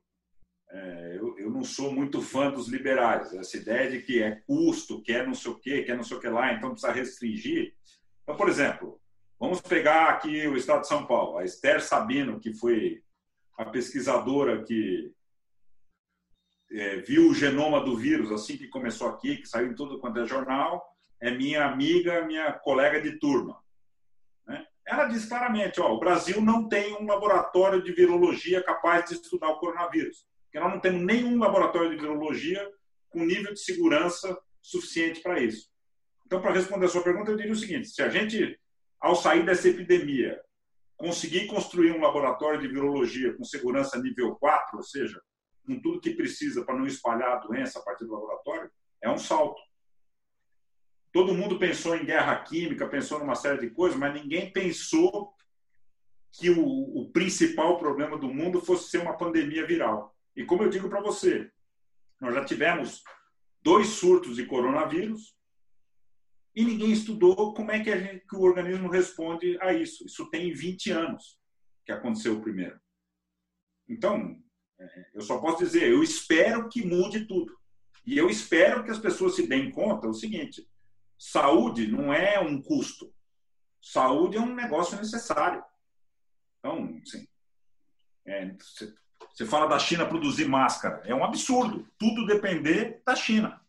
é, eu, eu, não sou muito fã dos liberais. Essa ideia de que é custo, que é não sei o quê, que é não sei o que lá, então precisa restringir. Então, por exemplo, vamos pegar aqui o estado de São Paulo. A Esther Sabino, que foi a pesquisadora que é, viu o genoma do vírus assim que começou aqui, que saiu em tudo quanto é jornal, é minha amiga, minha colega de turma. Ela diz claramente: ó, o Brasil não tem um laboratório de virologia capaz de estudar o coronavírus, porque nós não temos nenhum laboratório de virologia com nível de segurança suficiente para isso. Então, para responder a sua pergunta, eu diria o seguinte: se a gente, ao sair dessa epidemia, conseguir construir um laboratório de virologia com segurança nível 4, ou seja, com tudo que precisa para não espalhar a doença a partir do laboratório, é um salto todo mundo pensou em guerra química, pensou numa série de coisas, mas ninguém pensou que o, o principal problema do mundo fosse ser uma pandemia viral. E como eu digo para você, nós já tivemos dois surtos de coronavírus e ninguém estudou como é que, gente, que o organismo responde a isso. Isso tem 20 anos que aconteceu o primeiro. Então, é, eu só posso dizer, eu espero que mude tudo. E eu espero que as pessoas se deem conta o seguinte: Saúde não é um custo. Saúde é um negócio necessário. Então, assim, é, você fala da China produzir máscara. É um absurdo. Tudo depender da China.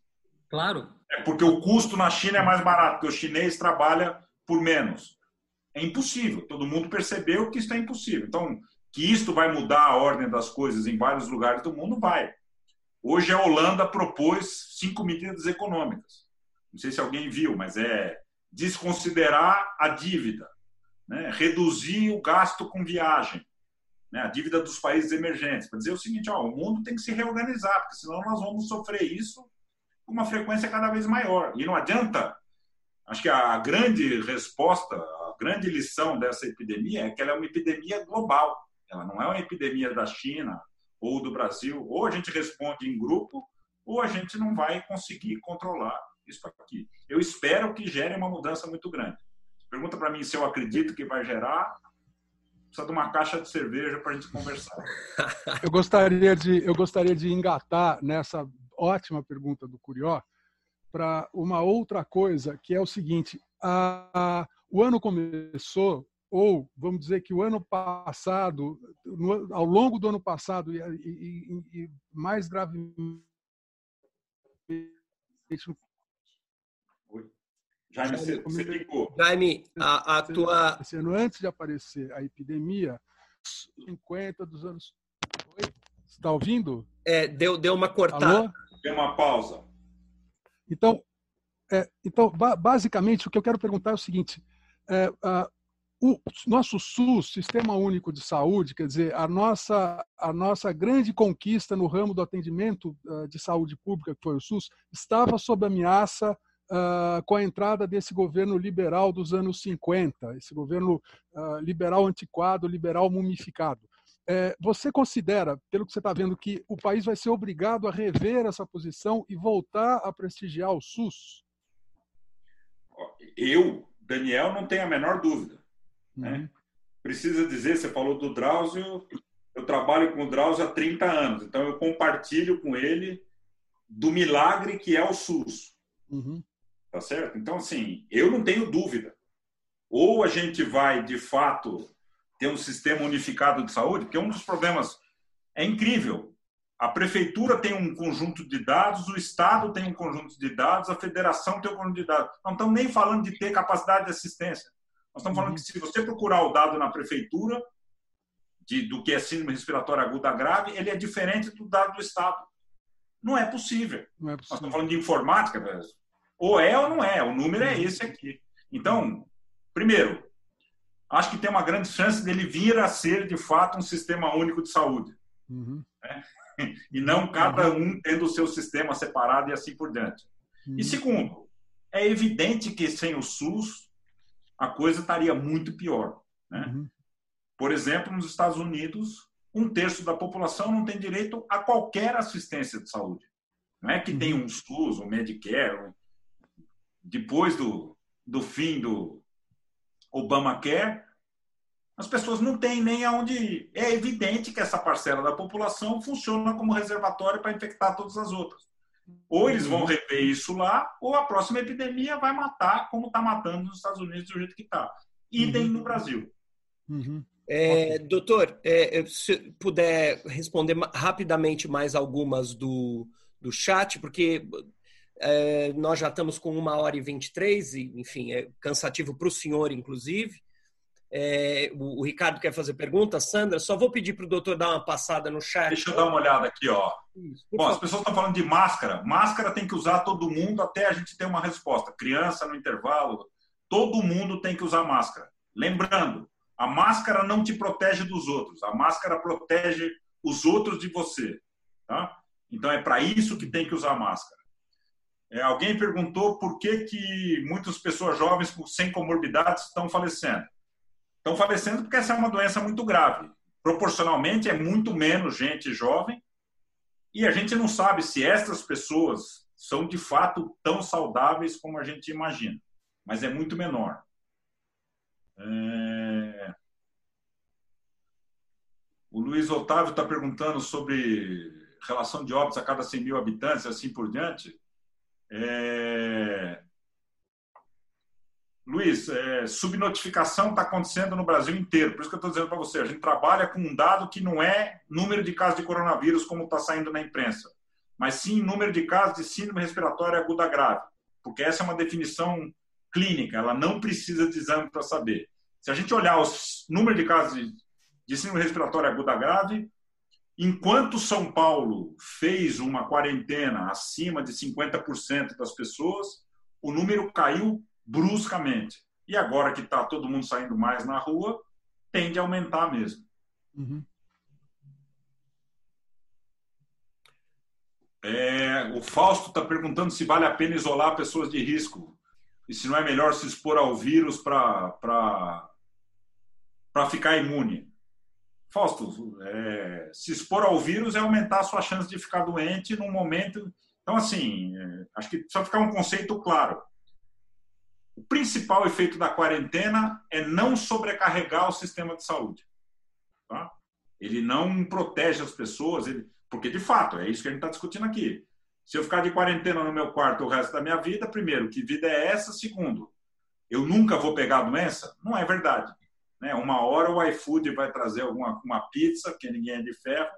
Claro. É porque o custo na China é mais barato, porque o chinês trabalha por menos. É impossível. Todo mundo percebeu que isso é impossível. Então, que isto vai mudar a ordem das coisas em vários lugares do mundo, vai. Hoje a Holanda propôs cinco medidas econômicas. Não sei se alguém viu, mas é desconsiderar a dívida, né? reduzir o gasto com viagem, né? a dívida dos países emergentes. Para dizer o seguinte: ó, o mundo tem que se reorganizar, porque senão nós vamos sofrer isso com uma frequência cada vez maior. E não adianta. Acho que a grande resposta, a grande lição dessa epidemia é que ela é uma epidemia global. Ela não é uma epidemia da China ou do Brasil. Ou a gente responde em grupo, ou a gente não vai conseguir controlar isso aqui. Eu espero que gere uma mudança muito grande. Pergunta para mim se eu acredito que vai gerar. Precisa de uma caixa de cerveja para a gente conversar. *laughs* Eu gostaria de, eu gostaria de engatar nessa ótima pergunta do Curió para uma outra coisa, que é o seguinte: a, a, o ano começou, ou vamos dizer que o ano passado, no, ao longo do ano passado, e, e, e mais gravemente Jaime, você, você ligou. Jaime, a, a tua. Ano, antes de aparecer a epidemia, 50 dos anos. Oi? Você está ouvindo? É, deu, deu uma cortada. Alô? Deu uma pausa. Então, é, então, basicamente, o que eu quero perguntar é o seguinte: é, a, o nosso SUS, Sistema Único de Saúde, quer dizer, a nossa, a nossa grande conquista no ramo do atendimento uh, de saúde pública, que foi o SUS, estava sob ameaça uh, com a entrada desse governo liberal dos anos 50, esse governo uh, liberal antiquado, liberal mumificado. É, você considera, pelo que você está vendo, que o país vai ser obrigado a rever essa posição e voltar a prestigiar o SUS? Eu, Daniel, não tenho a menor dúvida. Né? Uhum. Né? Precisa dizer, você falou do Drauzio, eu trabalho com o Drauzio há 30 anos, então eu compartilho com ele do milagre que é o SUS. Uhum. Tá certo? Então, assim, eu não tenho dúvida. Ou a gente vai, de fato, ter um sistema unificado de saúde, porque um dos problemas é incrível. A prefeitura tem um conjunto de dados, o Estado tem um conjunto de dados, a federação tem um conjunto de dados. Não estamos nem falando de ter capacidade de assistência. Nós estamos falando que se você procurar o dado na prefeitura, de, do que é síndrome respiratória aguda grave, ele é diferente do dado do Estado. Não é possível. Não é possível. Nós estamos falando de informática, ou é ou não é, o número é esse aqui. Então, primeiro, acho que tem uma grande chance dele vir a ser, de fato, um sistema único de saúde. Uhum. Né? *laughs* E não cada uhum. um tendo o seu sistema separado e assim por diante. Uhum. E segundo, é evidente que sem o SUS a coisa estaria muito pior. Né? Uhum. Por exemplo, nos Estados Unidos, um terço da população não tem direito a qualquer assistência de saúde. Não é que tem uhum. um SUS, um Medicare, depois do, do fim do Obamacare, as pessoas não têm nem aonde ir. É evidente que essa parcela da população funciona como reservatório para infectar todas as outras. Ou eles vão rever isso lá, ou a próxima epidemia vai matar, como está matando nos Estados Unidos do jeito que está. Idem uhum. no Brasil. Uhum. É, doutor, é, se puder responder rapidamente mais algumas do, do chat, porque é, nós já estamos com uma hora e 23, e, enfim, é cansativo para o senhor, inclusive. É, o, o, Ricardo quer fazer pergunta. Sandra, só vou pedir para o doutor dar uma passada no chat. Deixa eu dar uma olhada aqui, ó. Isso, Bom, as pessoas estão falando de máscara. Máscara tem que usar todo mundo até a gente ter uma resposta. Criança no intervalo, todo mundo tem que usar máscara. Lembrando, a máscara não te protege dos outros. A máscara protege os outros de você. Tá? Então é para isso que tem que usar máscara. É, alguém perguntou por que, que muitas pessoas jovens sem comorbidades estão falecendo. Estão falecendo porque essa é uma doença muito grave. Proporcionalmente, é muito menos gente jovem e a gente não sabe se essas pessoas são de fato tão saudáveis como a gente imagina, mas é muito menor. É... O Luiz Otávio está perguntando sobre relação de óbitos a cada 100 mil habitantes, assim por diante. É... Luiz, é, subnotificação está acontecendo no Brasil inteiro. Por isso que eu estou dizendo para você, a gente trabalha com um dado que não é número de casos de coronavírus como está saindo na imprensa, mas sim número de casos de síndrome respiratória aguda grave, porque essa é uma definição clínica, ela não precisa de exame para saber. Se a gente olhar os números de casos de, de síndrome respiratória aguda grave, Enquanto São Paulo fez uma quarentena acima de 50% das pessoas, o número caiu bruscamente. E agora que está todo mundo saindo mais na rua, tende a aumentar mesmo. Uhum. É, o Fausto está perguntando se vale a pena isolar pessoas de risco e se não é melhor se expor ao vírus para ficar imune. Fausto, é, se expor ao vírus é aumentar a sua chance de ficar doente num momento. Então, assim, é, acho que precisa ficar um conceito claro. O principal efeito da quarentena é não sobrecarregar o sistema de saúde. Tá? Ele não protege as pessoas, ele, porque de fato é isso que a gente está discutindo aqui. Se eu ficar de quarentena no meu quarto o resto da minha vida, primeiro, que vida é essa? Segundo, eu nunca vou pegar a doença? Não é verdade. Né? Uma hora o iFood vai trazer alguma uma pizza, porque ninguém é de ferro,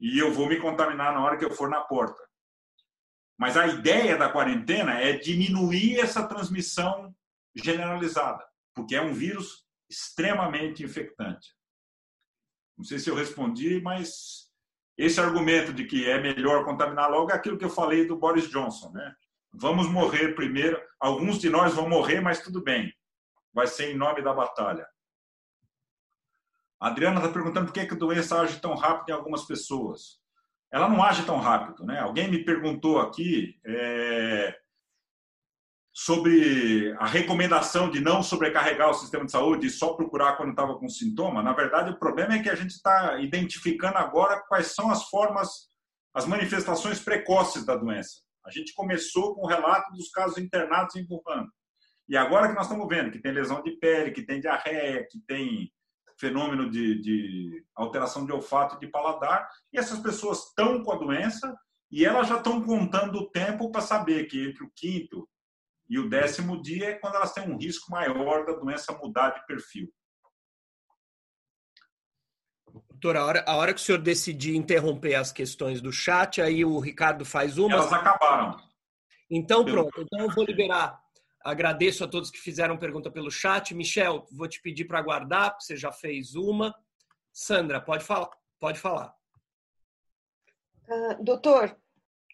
e eu vou me contaminar na hora que eu for na porta. Mas a ideia da quarentena é diminuir essa transmissão generalizada, porque é um vírus extremamente infectante. Não sei se eu respondi, mas esse argumento de que é melhor contaminar logo é aquilo que eu falei do Boris Johnson, né? Vamos morrer primeiro, alguns de nós vão morrer, mas tudo bem. Vai ser em nome da batalha. A Adriana está perguntando por que, a doença age tão rápido em algumas pessoas. Ela não age tão rápido, né? Alguém me perguntou aqui é, sobre a recomendação de não sobrecarregar o sistema de saúde e só procurar quando estava com sintoma. Na verdade, o problema é que a gente está identificando agora quais são as formas, as manifestações precoces da doença. A gente começou com o relato dos casos internados em Wuhan. E agora que nós estamos vendo que tem lesão de pele, que tem diarreia, que tem fenômeno de, de alteração de olfato e de paladar, e essas pessoas estão com a doença e elas já estão contando o tempo para saber que entre o quinto e o décimo dia é quando elas têm um risco maior da doença mudar de perfil. Doutor, a hora, a hora que o senhor decidir interromper as questões do chat, aí o Ricardo faz uma. Elas acabaram. Então, pronto. Então, eu vou liberar Agradeço a todos que fizeram pergunta pelo chat. Michel, vou te pedir para aguardar, porque você já fez uma. Sandra, pode falar. Pode falar. Uh, doutor,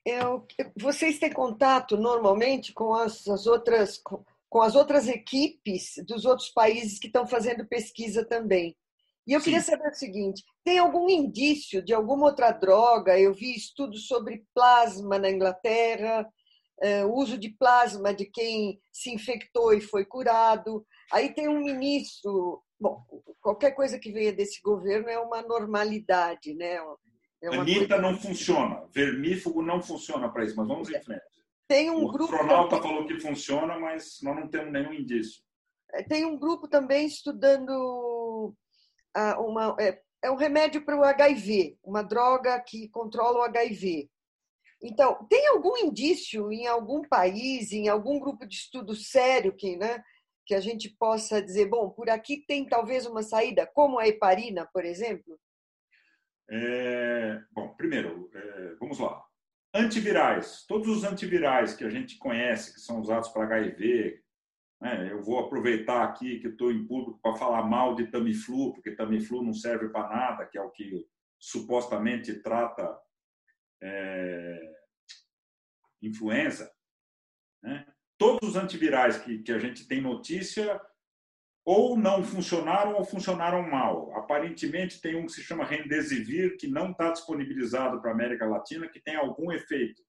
eu, vocês têm contato normalmente com as, as outras com, com, as outras equipes dos outros países que estão fazendo pesquisa também. E eu Sim. queria saber o seguinte: tem algum indício de alguma outra droga? Eu vi estudos sobre plasma na Inglaterra, uh, uso de plasma de quem se infectou e foi curado. Aí tem um ministro. Bom, qualquer coisa que venha desse governo é uma normalidade, né? É uma Anitta coisa... não funciona. Vermífugo não funciona para isso, mas vamos em frente. Tem um o grupo. O astronauta também... falou que funciona, mas nós não temos nenhum indício. É, tem um grupo também estudando uma, é, é um remédio para o HIV, uma droga que controla o HIV. Então, tem algum indício em algum país, em algum grupo de estudo sério que, né, que a gente possa dizer, bom, por aqui tem talvez uma saída, como a heparina, por exemplo? É, bom, primeiro, é, vamos lá. Antivirais. Todos os antivirais que a gente conhece, que são usados para HIV, né, eu vou aproveitar aqui que estou em público para falar mal de Tamiflu, porque Tamiflu não serve para nada, que é o que supostamente trata é, influenza, né? todos os antivirais que, que a gente tem notícia ou não funcionaram ou funcionaram mal. Aparentemente tem um que se chama Remdesivir que não está disponibilizado para a América Latina, que tem algum efeito.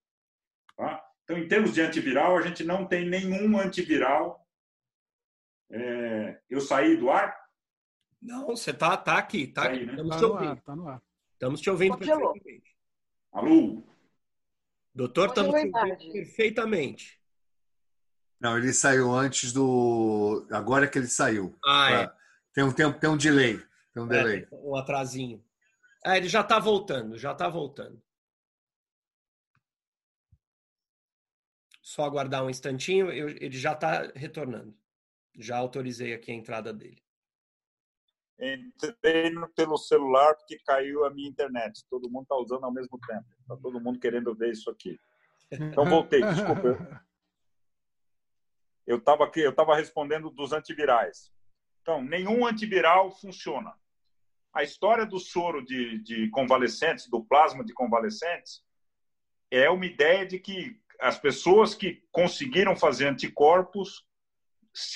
Tá? Então, em termos de antiviral, a gente não tem nenhum antiviral. É... Eu saí do ar? Não, você está tá aqui, tá, aqui. Né? Estamos, tá te ouvindo. Ar, tá no ar. Estamos te ouvindo perfeitamente. Alô? Doutor, estamos ouvindo perfeitamente. Não, ele saiu antes do. Agora que ele saiu. Ah, é. Tem um tempo, tem um delay. Tem um é, delay. Um atrasinho. Ah, ele já está voltando, já está voltando. Só aguardar um instantinho, eu, ele já está retornando. Já autorizei aqui a entrada dele. Entrei pelo celular porque caiu a minha internet. Todo mundo está usando ao mesmo tempo. Está todo mundo querendo ver isso aqui. Então voltei, desculpa. Eu estava eu estava respondendo dos antivirais. Então, nenhum antiviral funciona. a história do soro de, de convalescentes, do plasma de convalescentes, é uma ideia de que as pessoas que conseguiram fazer anticorpos,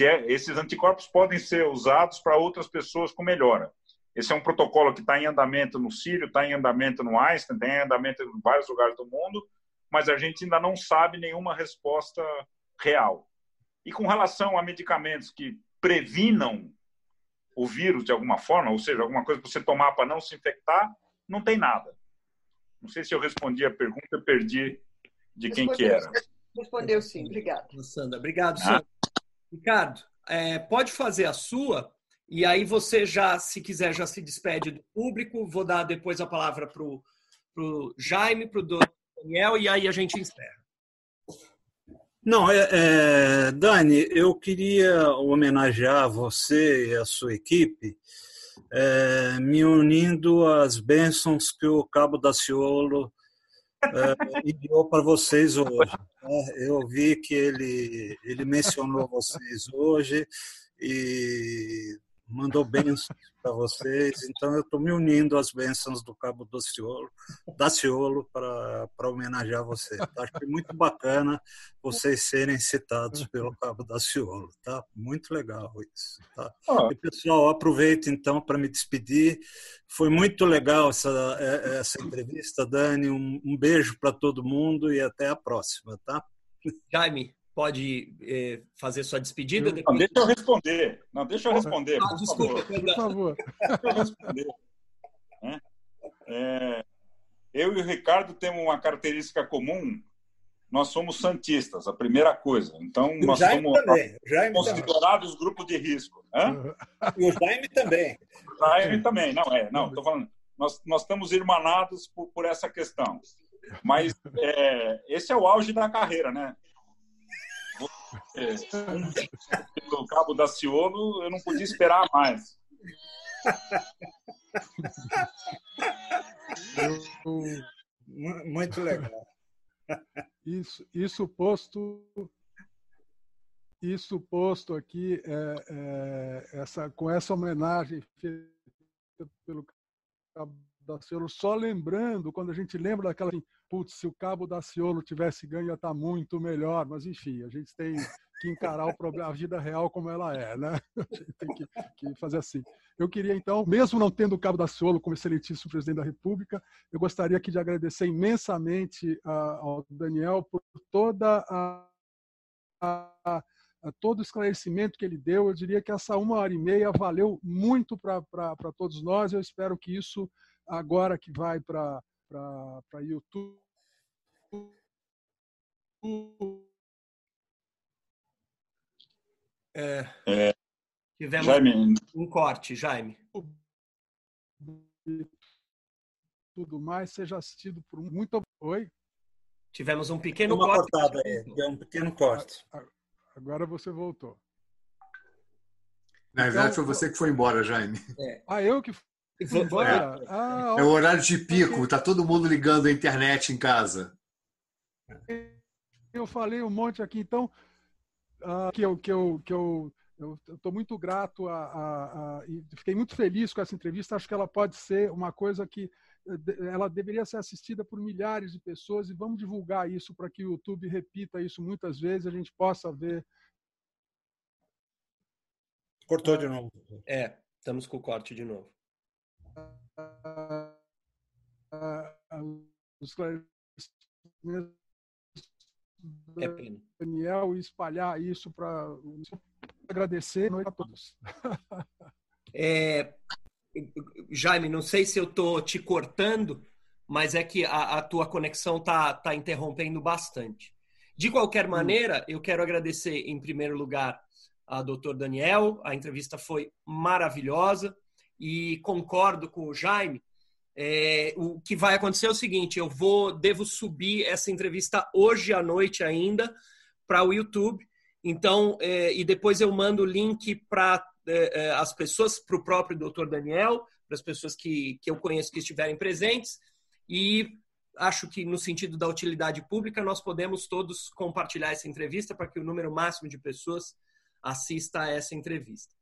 é, esses anticorpos podem ser usados para outras pessoas com melhora. Esse é um protocolo que está em andamento no Sírio, está em andamento no Einstein, está em andamento em vários lugares do mundo, mas a gente ainda não sabe nenhuma resposta real. E com relação a medicamentos que previnam o vírus de alguma forma, ou seja, alguma coisa para você tomar para não se infectar, não tem nada. Não sei se eu respondi a pergunta, eu perdi de quem que era. Respondeu sim, obrigado. Sandra, obrigado, Sandra. Ah. Ricardo, é, pode fazer a sua e aí você já, se quiser, já se despede do público. Vou dar depois a palavra para o Jaime, para o Daniel, e aí a gente encerra. Não, é, é, Dani, eu queria homenagear você e a sua equipe, é, me unindo às bênçãos que o Cabo da É, enviou para vocês hoje. É, eu vi que ele, ele mencionou vocês hoje e mandou bênçãos *laughs* para vocês. Então, eu estou me unindo às bênçãos do Cabo do Ciolo, da Ciolo para homenagear vocês. Tá? Acho que é muito bacana vocês serem citados pelo Cabo da Ciolo. Tá? Muito legal isso. Tá? E, pessoal, aproveito então para me despedir. Foi muito legal essa, é, essa entrevista, Dani. Um, um beijo para todo mundo e até a próxima. Tá? Jaime, pode eh, fazer sua despedida? Depois... Não, deixa eu responder. Não, deixa eu responder. Ah, desculpa, favor. por favor. Deixa eu responder. É, é, eu e o Ricardo temos uma característica comum. Nós somos santistas, a primeira coisa. Então, nós somos considerados também. grupo de risco. E o Jaime também. O Jaime também, não é. Não, estou falando. Nós, nós estamos irmanados por, por essa questão. Mas é, esse é o auge da carreira, né? Pelo cabo da Ciolo, eu não podia esperar mais. Muito legal. Isso, isso posto, isso posto aqui, é, é, essa, com essa homenagem feita pelo Cabo da Ciolo, só lembrando, quando a gente lembra daquela assim, putz, se o Cabo da Ciolo tivesse ganho, ia estar tá muito melhor. Mas, enfim, a gente tem que encarar o problema, a vida real como ela é, né? *laughs* A gente tem que, que fazer assim. Eu queria, então, mesmo não tendo o Cabo da Ciolo como excelentíssimo presidente da República, eu gostaria aqui de agradecer imensamente ao Daniel por toda a, a, todo o esclarecimento que ele deu. Eu diria que essa uma hora e meia valeu muito para todos nós. Eu espero que isso, agora que vai para para YouTube. É, é, tivemos Jaime. um corte, Jaime. Tudo mais seja assistido por um. Muito. Oi? Tivemos um pequeno Uma corte. cortada aí, deu um pequeno corte. Agora você voltou. Na verdade, então, foi você que foi embora, Jaime. É. Ah, eu que é. Ah, é o horário de pico, tá todo mundo ligando a internet em casa. Eu falei um monte aqui, então, uh, que eu que eu que eu estou muito grato a, a, a, e fiquei muito feliz com essa entrevista. Acho que ela pode ser uma coisa que eh, ela deveria ser assistida por milhares de pessoas e vamos divulgar isso para que o YouTube repita isso muitas vezes, a gente possa ver. Cortou de novo. É, estamos com o corte de novo os esclarecimentos é pena. Daniel e espalhar isso para agradecer a todos. *laughs* É, Jaime, não sei se eu estou te cortando, mas é que a, a tua conexão tá, tá interrompendo bastante. De qualquer hum. maneira, eu quero agradecer em primeiro lugar a doutor Daniel. A entrevista foi maravilhosa e concordo com o Jaime. É, o que vai acontecer é o seguinte: eu vou, devo subir essa entrevista hoje à noite ainda para o YouTube. Então, é, e depois eu mando o link para é, é, as pessoas, para o próprio Dr. Daniel, para as pessoas que, que eu conheço que estiverem presentes. E acho que no sentido da utilidade pública nós podemos todos compartilhar essa entrevista para que o número máximo de pessoas assista a essa entrevista.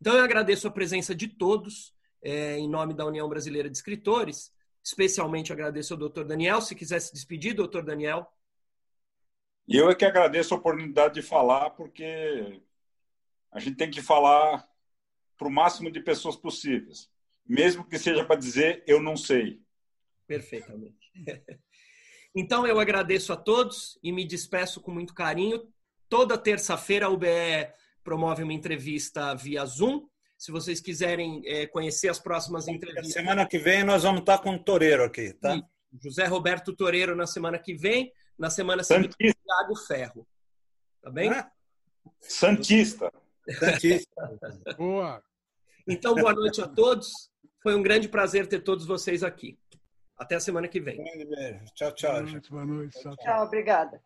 Então eu agradeço a presença de todos. é, em nome da União Brasileira de Escritores. Especialmente agradeço ao doutor Daniel. Se quiser se despedir, doutor Daniel. E eu é que agradeço a oportunidade de falar, porque a gente tem que falar para o máximo de pessoas possíveis, mesmo que seja para dizer eu não sei. Perfeitamente. *laughs* Então eu agradeço a todos e me despeço com muito carinho. Toda terça-feira a UBE promove uma entrevista via Zoom. Se vocês quiserem é, conhecer as próximas entrevistas. Semana que vem nós vamos estar com o Toreiro aqui, tá? José Roberto Toreiro na semana que vem. Na semana seguinte, Thiago Ferro. Tá bem? Ah, Santista. Santista. *laughs* Boa. Então, boa noite a todos. Foi um grande prazer ter todos vocês aqui. Até a semana que vem. Tchau, tchau. Boa noite, boa noite. Tchau, tchau. tchau obrigada.